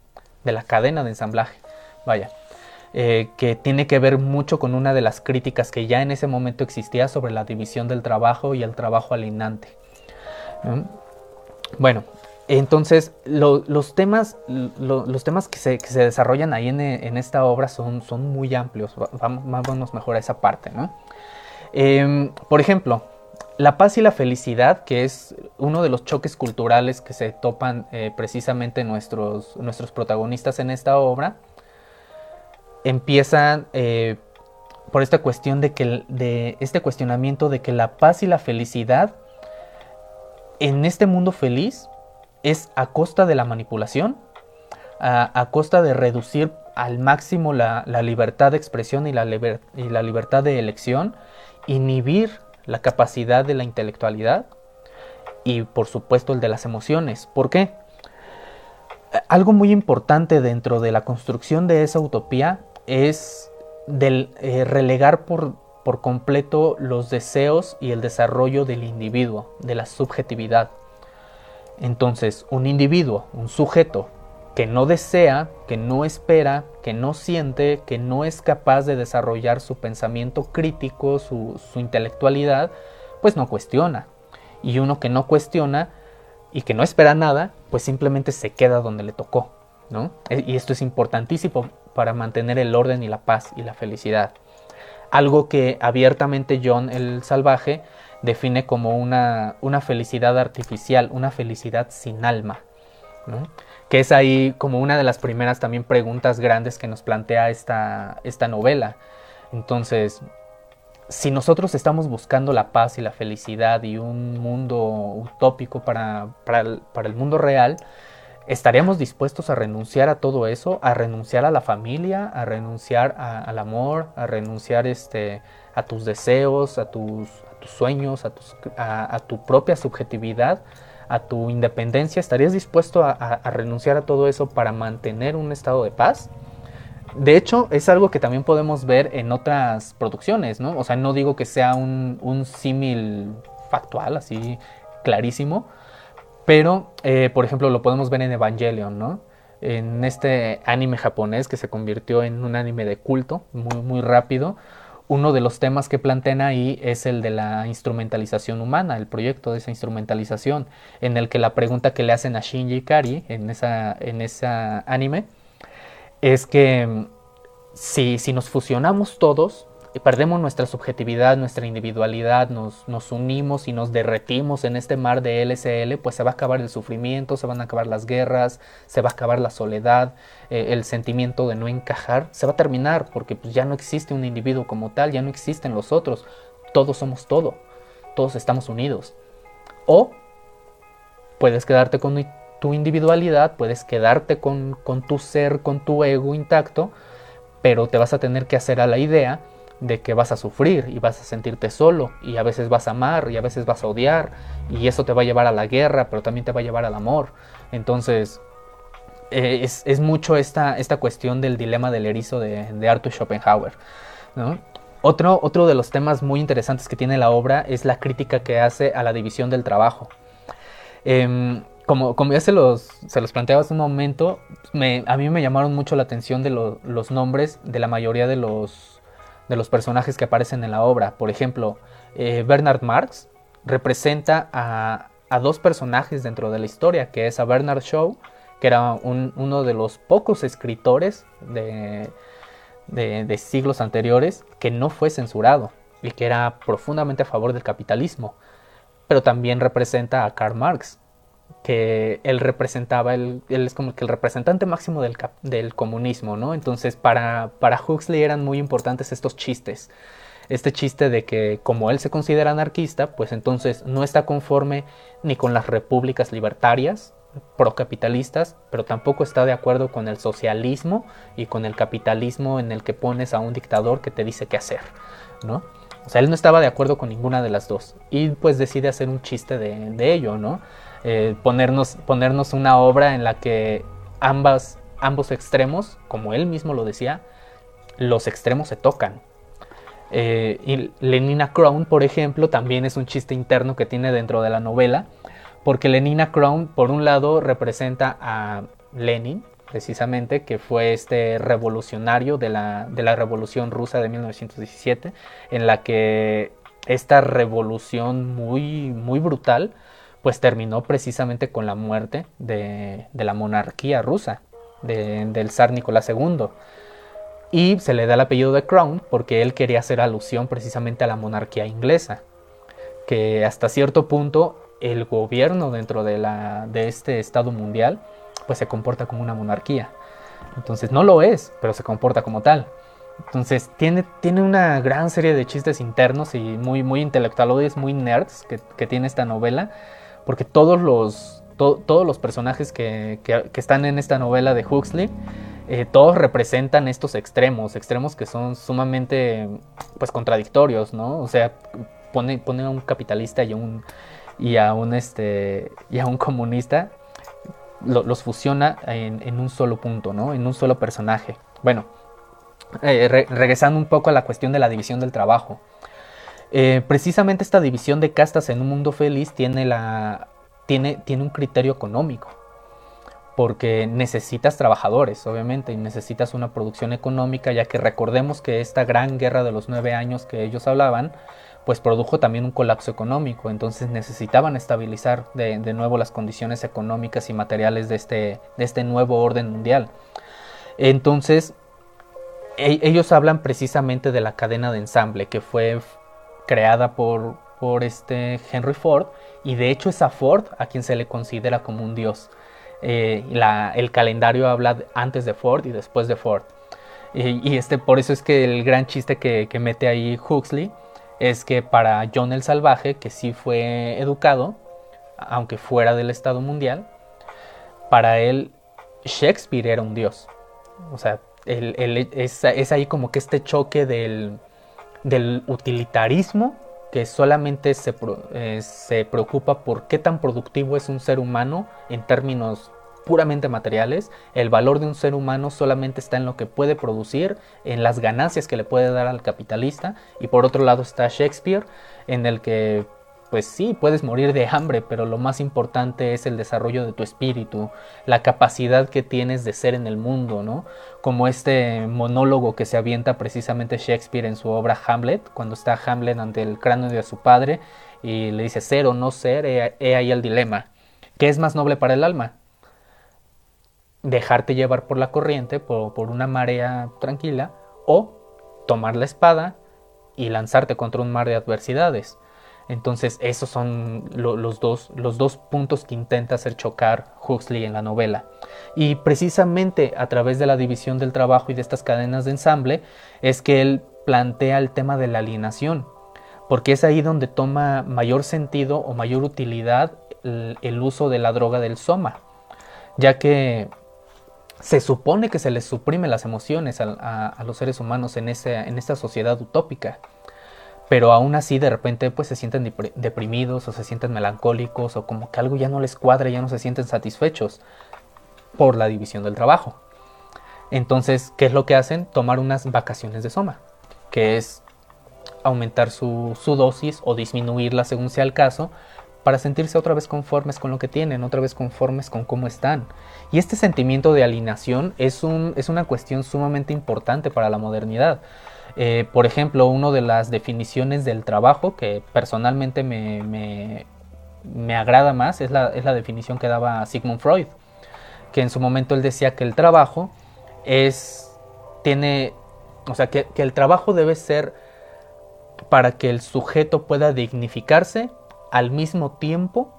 S1: de la cadena de ensamblaje. Vaya. Eh, que tiene que ver mucho con una de las críticas que ya en ese momento existía sobre la división del trabajo y el trabajo alienante. Bueno, entonces los, temas, los temas que se, desarrollan ahí en, esta obra son, son muy amplios. Vamos, vamos mejor a esa parte. Em, por ejemplo, la paz y la felicidad, que es uno de los choques culturales que se topan eh, precisamente nuestros, nuestros protagonistas en esta obra, empiezan eh, por esta cuestión de que de este cuestionamiento de que la paz y la felicidad en este mundo feliz es a costa de la manipulación, a, costa de reducir al máximo la, libertad de expresión y la, y la libertad de elección, inhibir la capacidad de la intelectualidad y por supuesto el de las emociones. ¿Por qué? Algo muy importante dentro de la construcción de esa utopía es del, eh, relegar por, por completo los deseos y el desarrollo del individuo, de la subjetividad. Entonces, un individuo, un sujeto que no desea, que no espera, que no siente, que no es capaz de desarrollar su pensamiento crítico, su, intelectualidad, pues no cuestiona. Y uno que no cuestiona y que no espera nada, pues simplemente se queda donde le tocó. ¿No? E, y esto es importantísimo para mantener el orden y la paz y la felicidad. Algo que abiertamente John el Salvaje define como una, una felicidad artificial, una felicidad sin alma. que es ahí como una de las primeras también preguntas grandes que nos plantea esta, esta novela. Entonces, si nosotros estamos buscando la paz y la felicidad y un mundo utópico para, el, mundo real, ¿estaríamos dispuestos a renunciar a todo eso? ¿A renunciar a la familia? ¿A renunciar al amor? ¿A renunciar este, a tus deseos? ¿A tus, sueños? A, a tu propia subjetividad? a tu independencia, ¿estarías dispuesto a, renunciar a todo eso para mantener un estado de paz? De hecho, es algo que también podemos ver en otras producciones, ¿no? O sea, no digo que sea un, símil factual, así clarísimo, pero, eh, por ejemplo, lo podemos ver en Evangelion, ¿no? En este anime japonés que se convirtió en un anime de culto muy, muy rápido, uno de los temas que plantean ahí es el de la instrumentalización humana, el proyecto de esa instrumentalización, en el que la pregunta que le hacen a Shinji Ikari en esa, en esa anime es que mm, si, si nos fusionamos todos, perdemos nuestra subjetividad, nuestra individualidad, nos, unimos y nos derretimos en este mar de LSL, pues se va a acabar el sufrimiento, se van a acabar las guerras, se va a acabar la soledad, eh, el sentimiento de no encajar, se va a terminar porque pues, ya no existe un individuo como tal, ya no existen los otros, todos somos todo, todos estamos unidos. O puedes quedarte con tu individualidad, puedes quedarte con, con tu ser, con tu ego intacto, pero te vas a tener que hacer a la idea de que vas a sufrir y vas a sentirte solo y a veces vas a amar y a veces vas a odiar y eso te va a llevar a la guerra, pero también te va a llevar al amor. Entonces, eh, es, mucho esta, esta cuestión del dilema del erizo de, Arthur Schopenhauer. Otro, otro de los temas muy interesantes que tiene la obra es la crítica que hace a la división del trabajo. Em, como, como, ya se los, se los planteaba hace un momento, a mí me llamaron mucho la atención de los nombres de la mayoría de los de los personajes que aparecen en la obra. Por ejemplo, eh, Bernard Marx representa a, dos personajes dentro de la historia, que es a Bernard Shaw, que era uno de los pocos escritores de, de, siglos anteriores que no fue censurado y que era profundamente a favor del capitalismo. Pero también representa a Karl Marx, que él representaba, él, es como que el representante máximo del, del comunismo, ¿no? Entonces para, para Huxley eran muy importantes estos chistes. Este chiste de que como él se considera anarquista, pues entonces no está conforme ni con las repúblicas libertarias, procapitalistas, pero tampoco está de acuerdo con el socialismo y con el capitalismo en el que pones a un dictador que te dice qué hacer, ¿no? O sea, él no estaba de acuerdo con ninguna de las dos y pues decide hacer un chiste de, de ello, ¿no? Eh, ponernos, ponernos una obra en la que ambas, ambos extremos, como él mismo lo decía, los extremos se tocan. Eh, y Lenina Crown, por ejemplo, también es un chiste interno que tiene dentro de la novela, porque Lenina Crown, por un lado, representa a Lenin, precisamente, que fue este revolucionario de la, de la Revolución Rusa de 1917, en la que esta revolución muy, muy brutal pues terminó precisamente con la muerte de, la monarquía rusa, del zar Nicolás II. Y se le da el apellido de Crown porque él quería hacer alusión precisamente a la monarquía inglesa, que hasta cierto punto el gobierno dentro de, la, de este Estado mundial pues se comporta como una monarquía. Entonces no lo es, pero se comporta como tal. Entonces tiene, tiene una gran serie de chistes internos y muy, muy intelectuales, muy nerds que, tiene esta novela, porque todos los, todos los personajes que, están en esta novela de Huxley, eh, todos representan estos extremos, extremos que son sumamente pues contradictorios, ¿no? O sea, pone, pone a un capitalista y a un, y a un, este, y a un comunista, los fusiona en, en un solo punto, ¿no? En un solo personaje. Bueno, eh, regresando un poco a la cuestión de la división del trabajo. Eh, precisamente esta división de castas en un mundo feliz tiene, la, tiene, tiene un criterio económico, porque necesitas trabajadores, obviamente, y necesitas una producción económica, ya que recordemos que esta gran guerra de los nueve años que ellos hablaban, pues produjo también un colapso económico, entonces necesitaban estabilizar de, de nuevo las condiciones económicas y materiales de este, de este nuevo orden mundial. Entonces, e-, ellos hablan precisamente de la cadena de ensamble que fue creada por, por este Henry Ford y de hecho es a Ford a quien se le considera como un dios. Eh, el calendario habla antes de Ford y después de Ford. Y, este, por eso es que el gran chiste que, que, mete ahí Huxley es que para John el Salvaje, que sí fue educado, aunque fuera del Estado mundial, para él Shakespeare era un dios. O sea, es, ahí como que este choque del, utilitarismo que solamente se, eh, se, preocupa por qué tan productivo es un ser humano en términos puramente materiales. El valor de un ser humano solamente está en lo que puede producir, en las ganancias que le puede dar al capitalista. Y por otro lado está Shakespeare, en el que pues sí, puedes morir de hambre, pero lo más importante es el desarrollo de tu espíritu, la capacidad que tienes de ser en el mundo, ¿no? Como este monólogo que se avienta precisamente Shakespeare en su obra Hamlet, cuando está Hamlet ante el cráneo de su padre y le dice ser o no ser, he, ahí el dilema. ¿Qué es más noble para el alma? Dejarte llevar por la corriente, por, por una marea tranquila, o tomar la espada y lanzarte contra un mar de adversidades. Entonces, esos son los, dos, los dos puntos que intenta hacer chocar Huxley en la novela. Y precisamente a través de la división del trabajo y de estas cadenas de ensamble es que él plantea el tema de la alienación, porque es ahí donde toma mayor sentido o mayor utilidad el, uso de la droga del soma, ya que se supone que se les suprime las emociones a, los seres humanos en, en esta sociedad utópica pero aún así de repente pues se sienten deprimidos o se sienten melancólicos o como que algo ya no les cuadra, ya no se sienten satisfechos por la división del trabajo. Entonces, ¿qué es lo que hacen? Tomar unas vacaciones de soma, que es aumentar su, dosis o disminuirla según sea el caso, para sentirse otra vez conformes con lo que tienen, otra vez conformes con cómo están. Y este sentimiento de alineación es, un, es una cuestión sumamente importante para la modernidad, eh, por ejemplo, una de las definiciones del trabajo que personalmente me, agrada más es la, definición que daba Sigmund Freud, que en su momento él decía que el trabajo es, tiene, o sea, que, que el trabajo debe ser para que el sujeto pueda dignificarse al mismo tiempo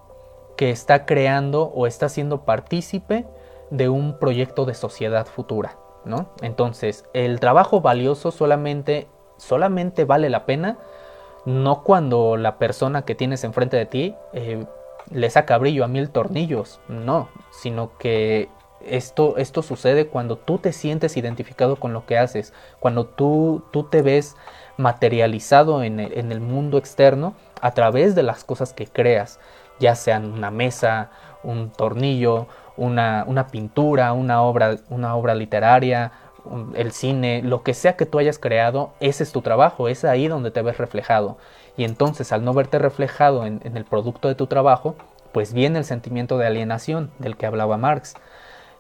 S1: que está creando o está siendo partícipe de un proyecto de sociedad futura. Entonces, el trabajo valioso solamente, solamente vale la pena no cuando la persona que tienes enfrente de ti eh, le saca brillo a mil tornillos, no, sino que esto, esto sucede cuando tú te sientes identificado con lo que haces, cuando tú, tú te ves materializado en el, en el mundo externo a través de las cosas que creas, ya sean una mesa, un tornillo, una, pintura, una obra, una obra literaria, el cine, lo que sea que tú hayas creado, ese es tu trabajo, es ahí donde te ves reflejado. Y entonces al no verte reflejado en, el producto de tu trabajo, pues viene el sentimiento de alienación del que hablaba Marx.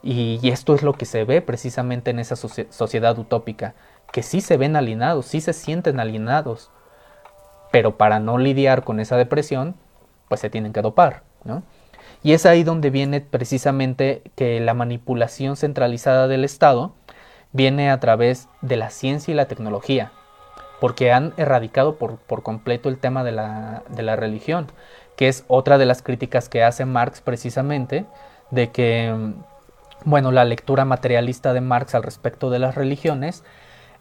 S1: Y, esto es lo que se ve precisamente en esa sociedad utópica, que sí se ven alienados, sí se sienten alienados, pero para no lidiar con esa depresión, pues se tienen que dopar, ¿no? Y es ahí donde viene precisamente que la manipulación centralizada del Estado viene a través de la ciencia y la tecnología, porque han erradicado por, completo el tema de la, de la, religión, que es otra de las críticas que hace Marx precisamente, de que, bueno, la lectura materialista de Marx al respecto de las religiones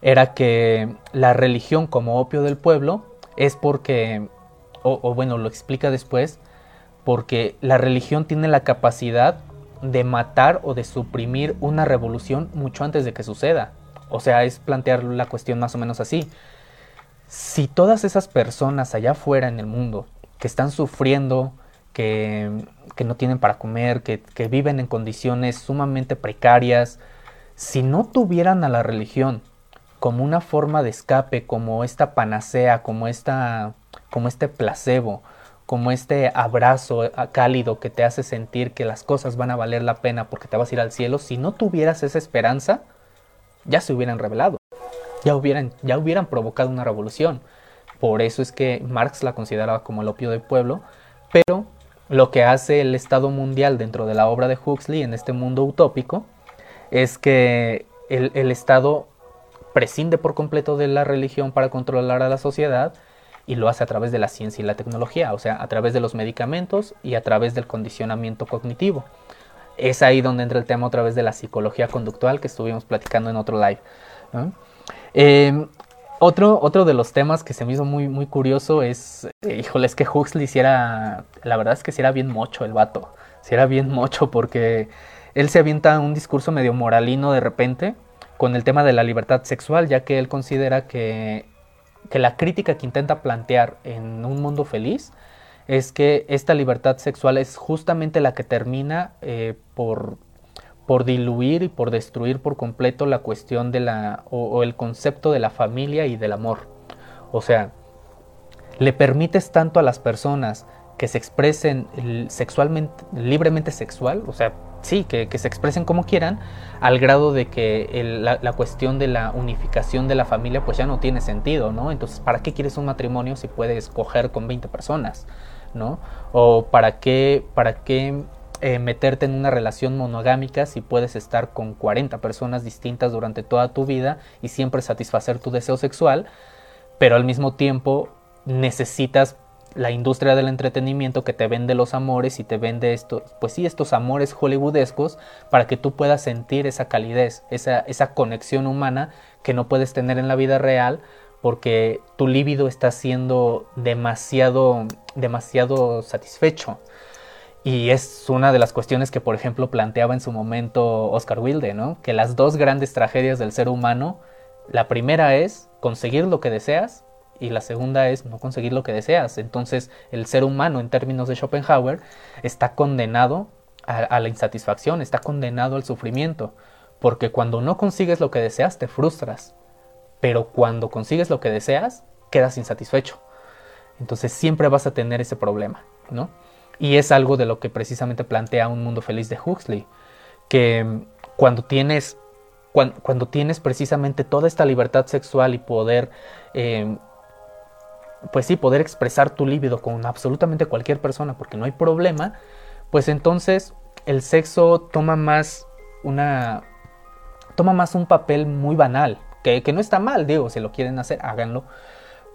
S1: era que la religión como opio del pueblo es porque, o, bueno, lo explica después, porque la religión tiene la capacidad de matar o de suprimir una revolución mucho antes de que suceda. O sea, es plantear la cuestión más o menos así. Si todas esas personas allá afuera en el mundo que están sufriendo, que, no tienen para comer, que, que viven en condiciones sumamente precarias, si no tuvieran a la religión como una forma de escape, como esta panacea, como, esta, como este placebo, como este abrazo cálido que te hace sentir que las cosas van a valer la pena porque te vas a ir al cielo, si no tuvieras esa esperanza, ya se hubieran revelado, ya hubieran, ya hubieran provocado una revolución. Por eso es que Marx la consideraba como el opio del pueblo, pero lo que hace el Estado mundial dentro de la obra de Huxley en este mundo utópico es que el, el Estado prescinde por completo de la religión para controlar a la sociedad y lo hace a través de la ciencia y la tecnología, o sea, a través de los medicamentos y a través del condicionamiento cognitivo. Es ahí donde entra el tema otra vez de la psicología conductual que estuvimos platicando en otro live. Em, otro, otro de los temas que se me hizo muy, muy curioso es, eh, híjole, es que Huxley hiciera, la verdad es que si era bien mocho el vato, si era bien mocho porque él se avienta un discurso medio moralino de repente con el tema de la libertad sexual, ya que él considera que, la crítica que intenta plantear en un mundo feliz es que esta libertad sexual es justamente la que termina eh, por, por diluir y por destruir por completo la cuestión de la o, el concepto de la familia y del amor. O sea, le permites tanto a las personas que se expresen sexualmente, libremente sexual, o sea, sí, que, se expresen como quieran, al grado de que la, cuestión de la unificación de la familia pues ya no tiene sentido, ¿no? Entonces, ¿para qué quieres un matrimonio si puedes coger con 20 personas, ¿no? O ¿para qué, para qué eh, meterte en una relación monogámica si puedes estar con 40 personas distintas durante toda tu vida y siempre satisfacer tu deseo sexual, pero al mismo tiempo necesitas la industria del entretenimiento que te vende los amores y te vende estos, pues sí, estos amores hollywoodescos para que tú puedas sentir esa calidez, esa, esa conexión humana que no puedes tener en la vida real porque tu líbido está siendo demasiado, demasiado satisfecho. Y es una de las cuestiones que, por ejemplo, planteaba en su momento Oscar Wilde, ¿no? Que las dos grandes tragedias del ser humano, la primera es conseguir lo que deseas y la segunda es no conseguir lo que deseas. Entonces el ser humano en términos de Schopenhauer está condenado a, la insatisfacción, está condenado al sufrimiento, porque cuando no consigues lo que deseas te frustras, pero cuando consigues lo que deseas quedas insatisfecho. Entonces siempre vas a tener ese problema, ¿no? Y es algo de lo que precisamente plantea un mundo feliz de Huxley, que cuando tienes, cuando, tienes precisamente toda esta libertad sexual y poder eh, pues sí, poder expresar tu líbido con absolutamente cualquier persona porque no hay problema, pues entonces el sexo toma más una toma más un papel muy banal, que, no está mal, digo, si lo quieren hacer, háganlo,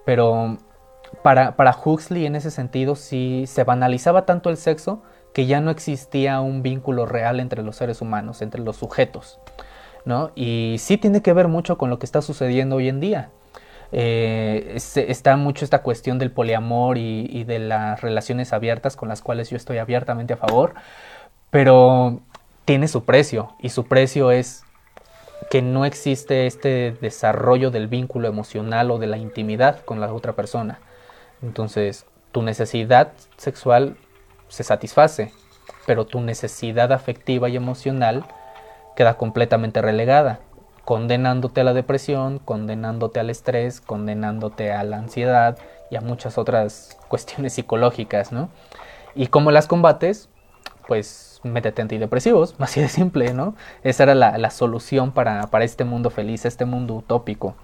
S1: pero para, para Huxley en ese sentido sí se banalizaba tanto el sexo que ya no existía un vínculo real entre los seres humanos, entre los sujetos, ¿no? Y sí tiene que ver mucho con lo que está sucediendo hoy en día. Eh, está mucho esta cuestión del poliamor y, de las relaciones abiertas con las cuales yo estoy abiertamente a favor, pero tiene su precio y su precio es que no existe este desarrollo del vínculo emocional o de la intimidad con la otra persona. Entonces, tu necesidad sexual se satisface, pero tu necesidad afectiva y emocional queda completamente relegada condenándote a la depresión, condenándote al estrés, condenándote a la ansiedad y a muchas otras cuestiones psicológicas, ¿no? ¿Y cómo las combates? Pues métete antidepresivos, así de simple, ¿no? Esa era la, solución para, este mundo feliz, este mundo utópico.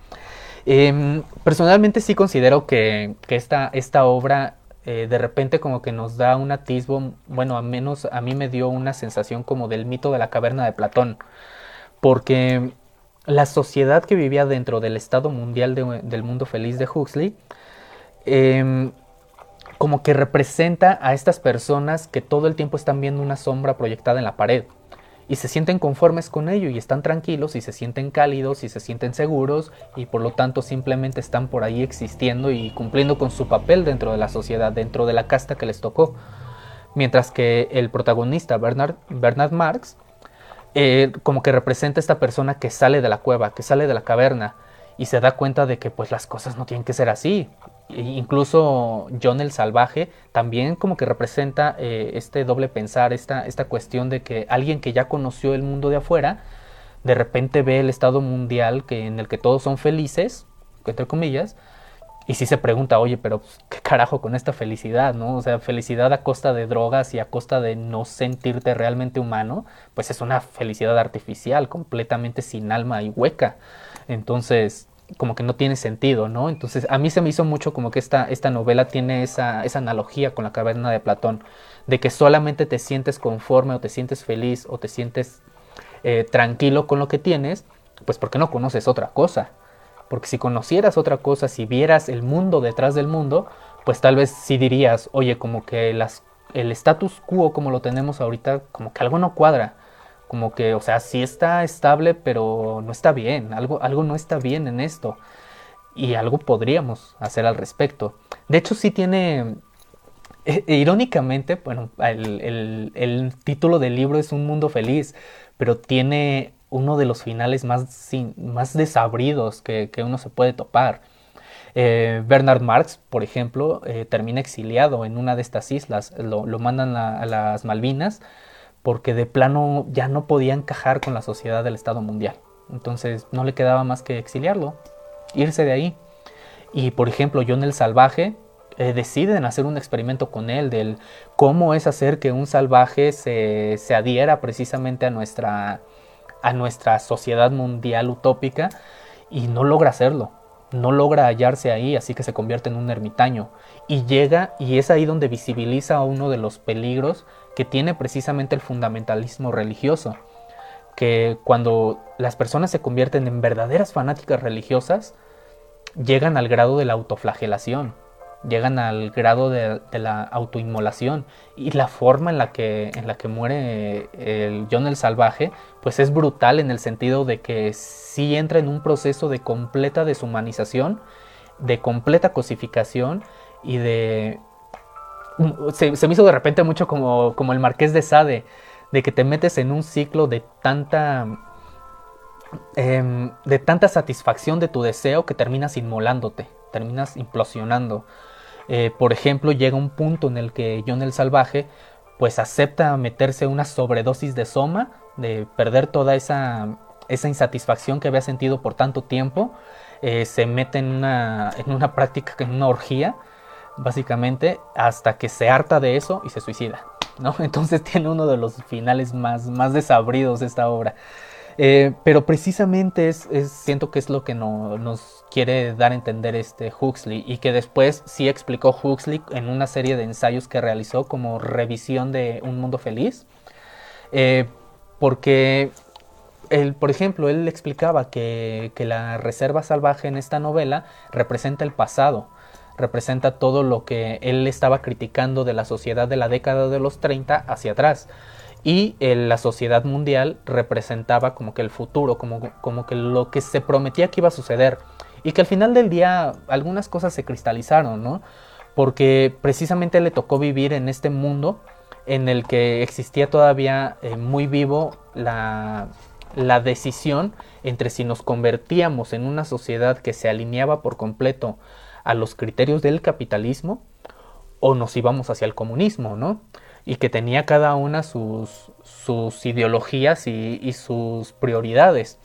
S1: Em, personalmente sí considero que, esta, esta, obra eh, de repente como que nos da un atisbo, bueno, al menos a mí me dio una sensación como del mito de la caverna de Platón, porque la sociedad que vivía dentro del Estado Mundial del Mundo Feliz de Huxley, em, como que representa a estas personas que todo el tiempo están viendo una sombra proyectada en la pared. y se sienten conformes con ello y están tranquilos y se sienten cálidos y se sienten seguros y por lo tanto simplemente están por ahí existiendo y cumpliendo con su papel dentro de la sociedad, dentro de la casta que les tocó. Mientras que el protagonista, Bernard, Bernard Marx, eh, como que representa esta persona que sale de la cueva, que sale de la caverna y se da cuenta de que pues las cosas no tienen que ser así. E incluso John el Salvaje también como que representa eh, este doble pensar, esta, esta cuestión de que alguien que ya conoció el mundo de afuera, de repente ve el estado mundial que, en el que todos son felices, entre comillas, y sí se pregunta, oye, pero qué carajo con esta felicidad, ¿no? O sea, felicidad a costa de drogas y a costa de no sentirte realmente humano, pues es una felicidad artificial, completamente sin alma y hueca. Entonces, como que no tiene sentido, ¿no? Entonces, a mí se me hizo mucho como que esta, esta novela tiene esa, esa analogía con la caverna de Platón, de que solamente te sientes conforme o te sientes feliz o te sientes eh, tranquilo con lo que tienes, pues porque no conoces otra cosa. Porque si conocieras otra cosa, si vieras el mundo detrás del mundo, pues tal vez sí dirías, oye, como que el status quo como lo tenemos ahorita, como que algo no cuadra. Como que, o sea, sí está estable, pero no está bien. Algo, algo no está bien en esto. Y algo podríamos hacer al respecto. De hecho, sí tiene e, irónicamente, bueno, el, título del libro es Un Mundo Feliz, pero tiene uno de los finales más, más desabridos que, uno se puede topar. Eh, Bernard Marx, por ejemplo, eh, termina exiliado en una de estas islas, lo, mandan a, las Malvinas porque de plano ya no podía encajar con la sociedad del Estado mundial. Entonces no le quedaba más que exiliarlo, irse de ahí. Y por ejemplo, John el Salvaje eh, deciden hacer un experimento con él del cómo es hacer que un salvaje se, se adhiera precisamente a nuestra, a nuestra sociedad mundial utópica y no logra hacerlo. No logra hallarse ahí, así que se convierte en un ermitaño. Y llega, y es ahí donde visibiliza uno de los peligros que tiene precisamente el fundamentalismo religioso. Que cuando las personas se convierten en verdaderas fanáticas religiosas, llegan al grado de la autoflagelación llegan al grado de, la autoinmolación y la forma en la que, en la que muere el John el Salvaje pues es brutal en el sentido de que sí entra en un proceso de completa deshumanización, de completa cosificación y de... Se, me hizo de repente mucho como, como el marqués de Sade, de que te metes en un ciclo de tanta... Em, de tanta satisfacción de tu deseo que terminas inmolándote, terminas implosionando. Eh, por ejemplo, llega un punto en el que John el Salvaje pues acepta meterse una sobredosis de soma, de perder toda esa, esa insatisfacción que había sentido por tanto tiempo, eh, se mete en una, en una práctica, en una orgía, básicamente, hasta que se harta de eso y se suicida. ¿no? Entonces tiene uno de los finales más, más desabridos de esta obra. Eh, pero precisamente es, siento que es lo que nos quiere dar a entender este Huxley y que después sí explicó Huxley en una serie de ensayos que realizó como revisión de Un Mundo Feliz. Eh, porque, él, por ejemplo, él explicaba que, que la reserva salvaje en esta novela representa el pasado, representa todo lo que él estaba criticando de la sociedad de la década de los 30 hacia atrás y la sociedad mundial representaba como que el futuro, como, como que lo que se prometía que iba a suceder y que al final del día algunas cosas se cristalizaron, ¿no? Porque precisamente le tocó vivir en este mundo en el que existía todavía eh, muy vivo la, la decisión entre si nos convertíamos en una sociedad que se alineaba por completo a los criterios del capitalismo o nos íbamos hacia el comunismo, ¿no? Y que tenía cada una sus, sus ideologías y, sus prioridades.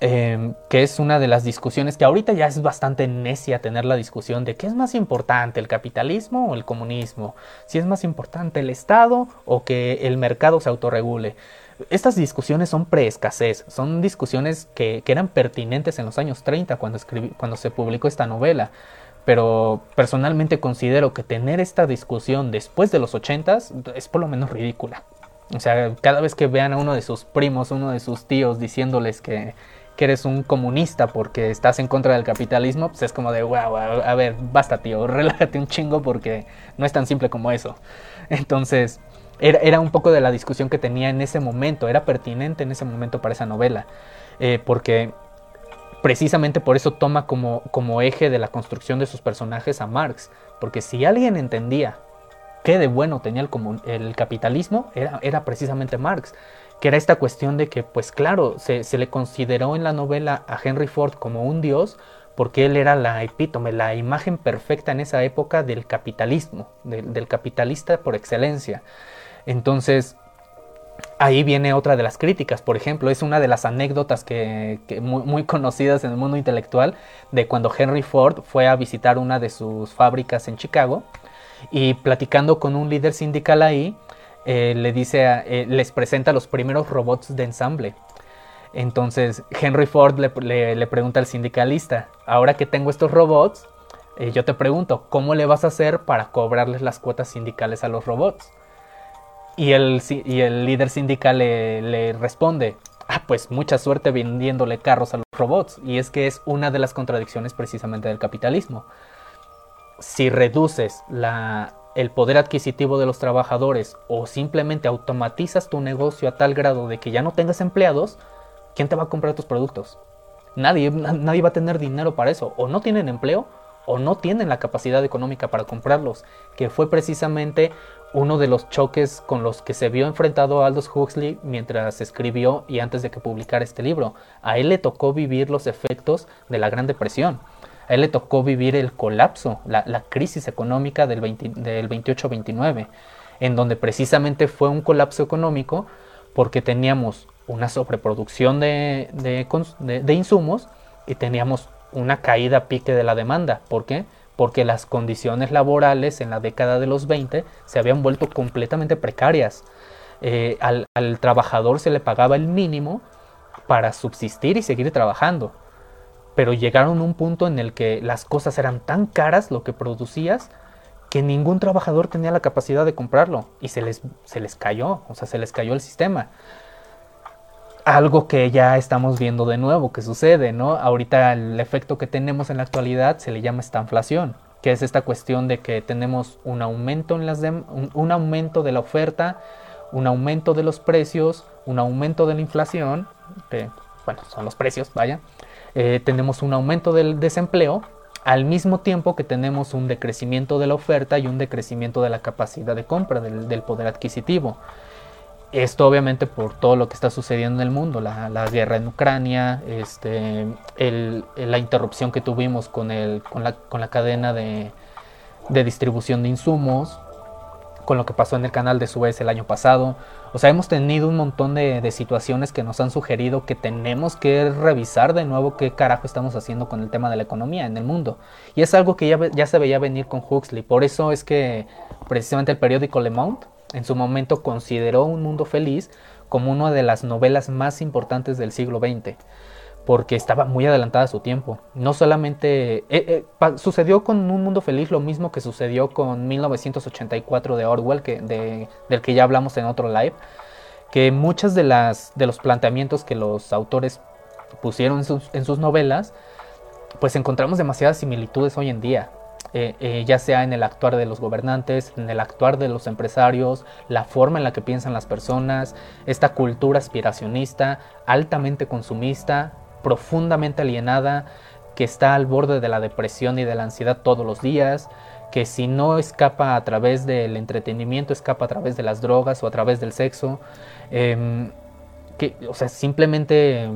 S1: Em, que es una de las discusiones que ahorita ya es bastante necia tener la discusión de qué es más importante, el capitalismo o el comunismo, si es más importante el Estado o que el mercado se autorregule. Estas discusiones son preescasez, son discusiones que, que, eran pertinentes en los años 30 cuando, cuando se publicó esta novela pero personalmente considero que tener esta discusión después de los 80 es por lo menos ridícula. O sea, cada vez que vean a uno de sus primos, uno de sus tíos diciéndoles que, eres un comunista porque estás en contra del capitalismo, pues es como de, wow, a, ver, basta tío, relájate un chingo porque no es tan simple como eso. Entonces, era, un poco de la discusión que tenía en ese momento, era pertinente en ese momento para esa novela, eh, porque precisamente por eso toma como, como eje de la construcción de sus personajes a Marx, porque si alguien entendía qué de bueno tenía el, capitalismo, era, era, precisamente Marx, que era esta cuestión de que, pues claro, se, le consideró en la novela a Henry Ford como un dios, porque él era la epítome, la imagen perfecta en esa época del capitalismo, del capitalista por excelencia. Entonces, ahí viene otra de las críticas, por ejemplo, es una de las anécdotas que, muy, conocidas en el mundo intelectual de cuando Henry Ford fue a visitar una de sus fábricas en Chicago y platicando con un líder sindical ahí, eh, le dice, eh, les presenta los primeros robots de ensamble. Entonces Henry Ford le, pregunta al sindicalista, ahora que tengo estos robots, eh, yo te pregunto, ¿cómo le vas a hacer para cobrarles las cuotas sindicales a los robots? Y el, y el líder sindical le, responde, ah, pues mucha suerte vendiéndole carros a los robots. Y es que es una de las contradicciones precisamente del capitalismo. Si reduces la, el poder adquisitivo de los trabajadores o simplemente automatizas tu negocio a tal grado de que ya no tengas empleados, ¿quién te va a comprar tus productos? Nadie, nadie va a tener dinero para eso. O no tienen empleo o no tienen la capacidad económica para comprarlos, que fue precisamente uno de los choques con los que se vio enfrentado Aldous Huxley mientras escribió y antes de que publicara este libro. A él le tocó vivir los efectos de la Gran Depresión. A él le tocó vivir el colapso, la, crisis económica del, 28-29, en donde precisamente fue un colapso económico porque teníamos una sobreproducción de, de insumos y teníamos una caída pique de la demanda. ¿Por qué? Porque las condiciones laborales en la década de los 20 se habían vuelto completamente precarias. Eh, al, trabajador se le pagaba el mínimo para subsistir y seguir trabajando. Pero llegaron a un punto en el que las cosas eran tan caras, lo que producías, que ningún trabajador tenía la capacidad de comprarlo. Y se les, se les cayó, o sea, se les cayó el sistema. Algo que ya estamos viendo de nuevo que sucede, ¿no? Ahorita el efecto que tenemos en la actualidad se le llama estanflación, que es esta cuestión de que tenemos un aumento, en las un, aumento de la oferta, un aumento de los precios, un aumento de la inflación, que, bueno, son los precios, vaya. Eh, tenemos un aumento del desempleo, al mismo tiempo que tenemos un decrecimiento de la oferta y un decrecimiento de la capacidad de compra, del poder adquisitivo. Esto obviamente por todo lo que está sucediendo en el mundo, la, guerra en Ucrania, este, la interrupción que tuvimos con, la, la cadena de, distribución de insumos, con lo que pasó en el canal de Suez el año pasado. O sea, hemos tenido un montón de, situaciones que nos han sugerido que tenemos que revisar de nuevo qué carajo estamos haciendo con el tema de la economía en el mundo. Y es algo que ya, ya se veía venir con Huxley. Por eso es que precisamente el periódico Le Monde en su momento consideró Un Mundo Feliz como una de las novelas más importantes del siglo XX, porque estaba muy adelantada a su tiempo. No solamente eh, eh, sucedió con Un Mundo Feliz lo mismo que sucedió con 1984 de Orwell, que, del que ya hablamos en otro live, que muchas de, las, de los planteamientos que los autores pusieron en sus novelas, pues encontramos demasiadas similitudes hoy en día. Eh, eh, ya sea en el actuar de los gobernantes, en el actuar de los empresarios, la forma en la que piensan las personas, esta cultura aspiracionista, altamente consumista, profundamente alienada, que está al borde de la depresión y de la ansiedad todos los días, que si no escapa a través del entretenimiento, escapa a través de las drogas o a través del sexo, em, que, o sea, simplemente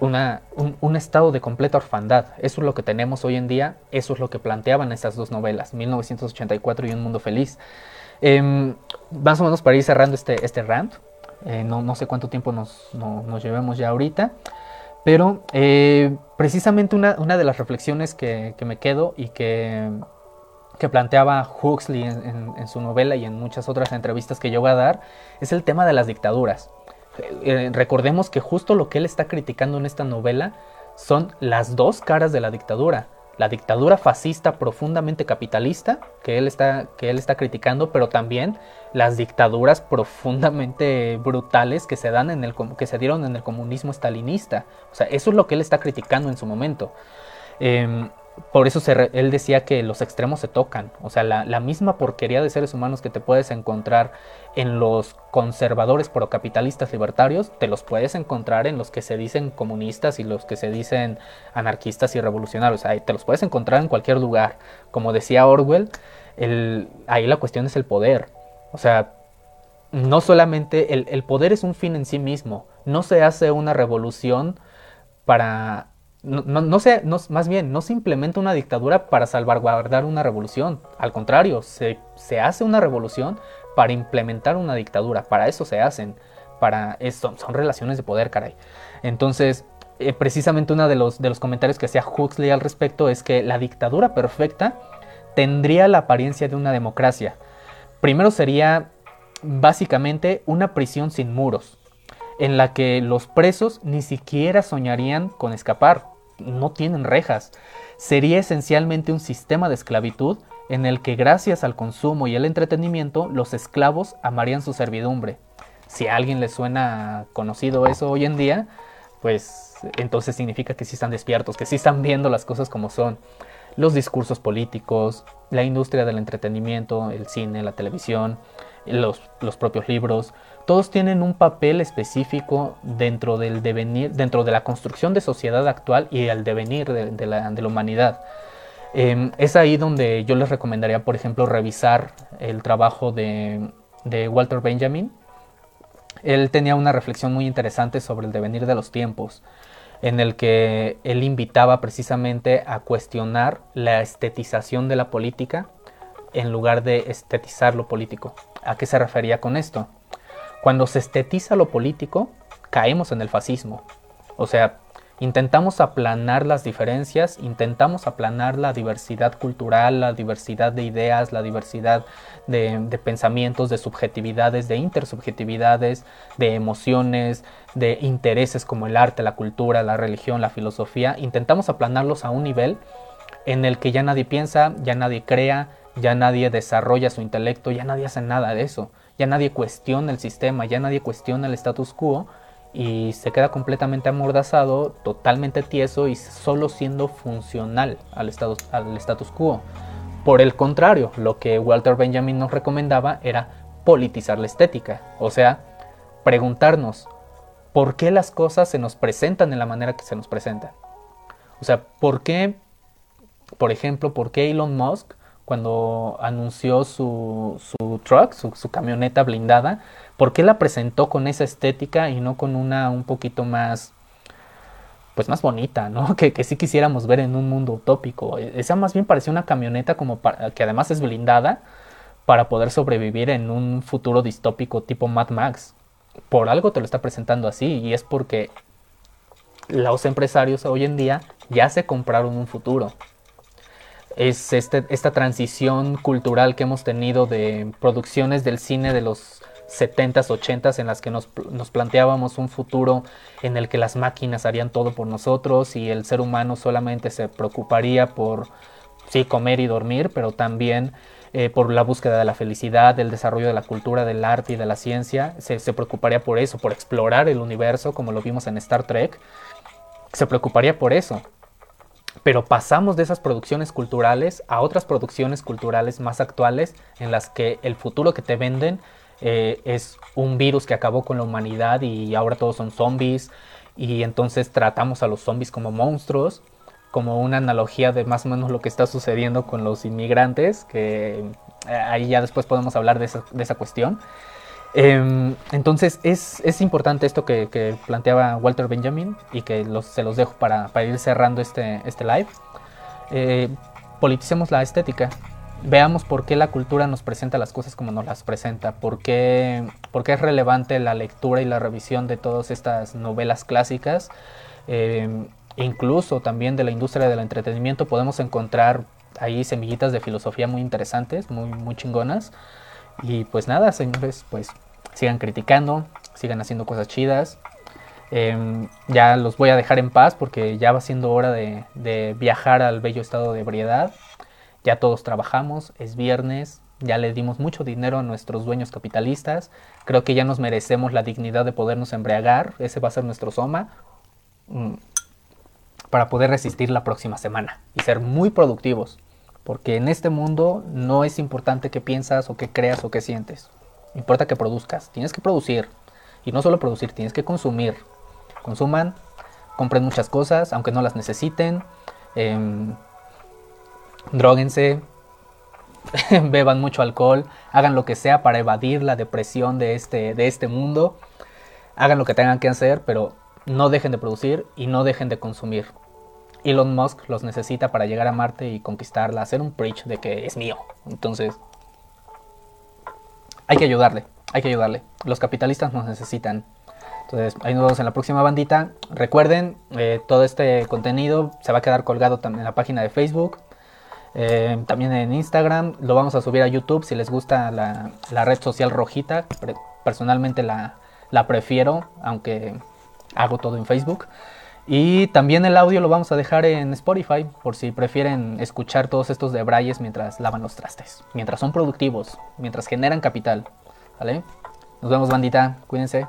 S1: un, estado de completa orfandad. Eso es lo que tenemos hoy en día, eso es lo que planteaban estas dos novelas, 1984 y Un Mundo Feliz. Em, más o menos para ir cerrando este, este rant, eh, no, no, sé cuánto tiempo nos, nos llevemos ya ahorita, pero eh, precisamente una, una, de las reflexiones que, que me quedo y que, que planteaba Huxley en, en, su novela y en muchas otras entrevistas que yo voy a dar es el tema de las dictaduras. Eh, recordemos que justo lo que él está criticando en esta novela son las dos caras de la dictadura. La dictadura fascista profundamente capitalista que él está, que él está criticando, pero también las dictaduras profundamente brutales que se, dan en el, que se dieron en el comunismo estalinista. O sea, eso es lo que él está criticando en su momento. Em, por eso él decía que los extremos se tocan. O sea, la, misma porquería de seres humanos que te puedes encontrar en los conservadores procapitalistas libertarios, te los puedes encontrar en los que se dicen comunistas y los que se dicen anarquistas y revolucionarios. Ahí te los puedes encontrar en cualquier lugar. Como decía Orwell, ahí la cuestión es el poder. O sea, no solamente el poder es un fin en sí mismo. No se hace una revolución para no, no, más bien, no se implementa una dictadura para salvaguardar una revolución. Al contrario, se, hace una revolución para implementar una dictadura. Para eso se hacen. Para son relaciones de poder, caray. Entonces, eh, precisamente uno de los, de los comentarios que hacía Huxley al respecto es que la dictadura perfecta tendría la apariencia de una democracia. Primero sería básicamente una prisión sin muros en la que los presos ni siquiera soñarían con escapar, no tienen rejas. Sería esencialmente un sistema de esclavitud en el que gracias al consumo y el entretenimiento los esclavos amarían su servidumbre. Si a alguien le suena conocido eso hoy en día, pues entonces significa que sí están despiertos, que sí están viendo las cosas como son. Los discursos políticos, la industria del entretenimiento, el cine, la televisión, los, los propios libros, todos tienen un papel específico dentro del devenir, dentro de la construcción de sociedad actual y el devenir de, la, humanidad. Em, es ahí donde yo les recomendaría, por ejemplo, revisar el trabajo de, Walter Benjamin. Él tenía una reflexión muy interesante sobre el devenir de los tiempos, en el que él invitaba precisamente a cuestionar la estetización de la política en lugar de estetizar lo político. ¿A qué se refería con esto? Cuando se estetiza lo político, caemos en el fascismo. O sea, intentamos aplanar las diferencias, intentamos aplanar la diversidad cultural, la diversidad de ideas, la diversidad de, pensamientos, de subjetividades, de intersubjetividades, de emociones, de intereses como el arte, la cultura, la religión, la filosofía. Intentamos aplanarlos a un nivel en el que ya nadie piensa, ya nadie crea, ya nadie desarrolla su intelecto, ya nadie hace nada de eso ya nadie cuestiona el sistema, ya nadie cuestiona el status quo y se queda completamente amordazado, totalmente tieso y solo siendo funcional al status, al quo. Por el contrario, lo que Walter Benjamin nos recomendaba era politizar la estética, o sea, preguntarnos por qué las cosas se nos presentan de la manera que se nos presentan. O sea, ¿por qué, por ejemplo, por qué Elon Musk cuando anunció su, su truck, su, camioneta blindada, ¿por qué la presentó con esa estética y no con una un poquito más, pues más bonita, ¿no? Que, que sí quisiéramos ver en un mundo utópico. Esa más bien parecía una camioneta como que además es blindada para poder sobrevivir en un futuro distópico tipo Mad Max. Por algo te lo está presentando así y es porque los empresarios hoy en día ya se compraron un futuro es este, esta transición cultural que hemos tenido de producciones del cine de los 70s, 80s en las que nos, nos, planteábamos un futuro en el que las máquinas harían todo por nosotros y el ser humano solamente se preocuparía por, sí, comer y dormir, pero también eh, por la búsqueda de la felicidad, el desarrollo de la cultura, del arte y de la ciencia. Se, se preocuparía por eso, por explorar el universo como lo vimos en Star Trek. Se preocuparía por eso pero pasamos de esas producciones culturales a otras producciones culturales más actuales en las que el futuro que te venden eh, es un virus que acabó con la humanidad y ahora todos son zombies y entonces tratamos a los zombies como monstruos, como una analogía de más o menos lo que está sucediendo con los inmigrantes, que eh, ahí ya después podemos hablar de esa, de esa cuestión. Em, entonces es, importante esto que, planteaba Walter Benjamin y que se los dejo para, ir cerrando este, este live. Eh, politicemos la estética. Veamos por qué la cultura nos presenta las cosas como nos las presenta, por qué, es relevante la lectura y la revisión de todas estas novelas clásicas. Em, incluso también de la industria del entretenimiento podemos encontrar ahí semillitas de filosofía muy interesantes, muy, muy chingonas. Y pues nada, señores, pues sigan criticando, sigan haciendo cosas chidas. Em, ya los voy a dejar en paz porque ya va siendo hora de, viajar al bello estado de ebriedad. Ya todos trabajamos, es viernes, ya le dimos mucho dinero a nuestros dueños capitalistas. Creo que ya nos merecemos la dignidad de podernos embriagar. Ese va a ser nuestro soma. Mm. para poder resistir la próxima semana y ser muy productivos. Porque en este mundo no es importante qué piensas o qué creas o qué sientes. Importa que produzcas. Tienes que producir. Y no solo producir, tienes que consumir. Consuman, compren muchas cosas, aunque no las necesiten. Eh, droguense, beban mucho alcohol, hagan lo que sea para evadir la depresión de este, de este mundo. Hagan lo que tengan que hacer, pero no dejen de producir y no dejen de consumir. Elon Musk los necesita para llegar a Marte y conquistarla, hacer un preach de que es mío. Entonces, hay que ayudarle, hay que ayudarle. Los capitalistas nos necesitan. Entonces, ahí nos vemos en la próxima bandita. Recuerden, eh, todo este contenido se va a quedar colgado también en la página de Facebook. eh, también en Instagram. Lo vamos a subir a YouTube si les gusta la, la red social rojita. Personalmente la, la prefiero, aunque hago todo en Facebook. Y también el audio lo vamos a dejar en Spotify por si prefieren escuchar todos estos debrayes mientras lavan los trastes, mientras son productivos, mientras generan capital. ¿Vale? Nos vemos bandita, cuídense.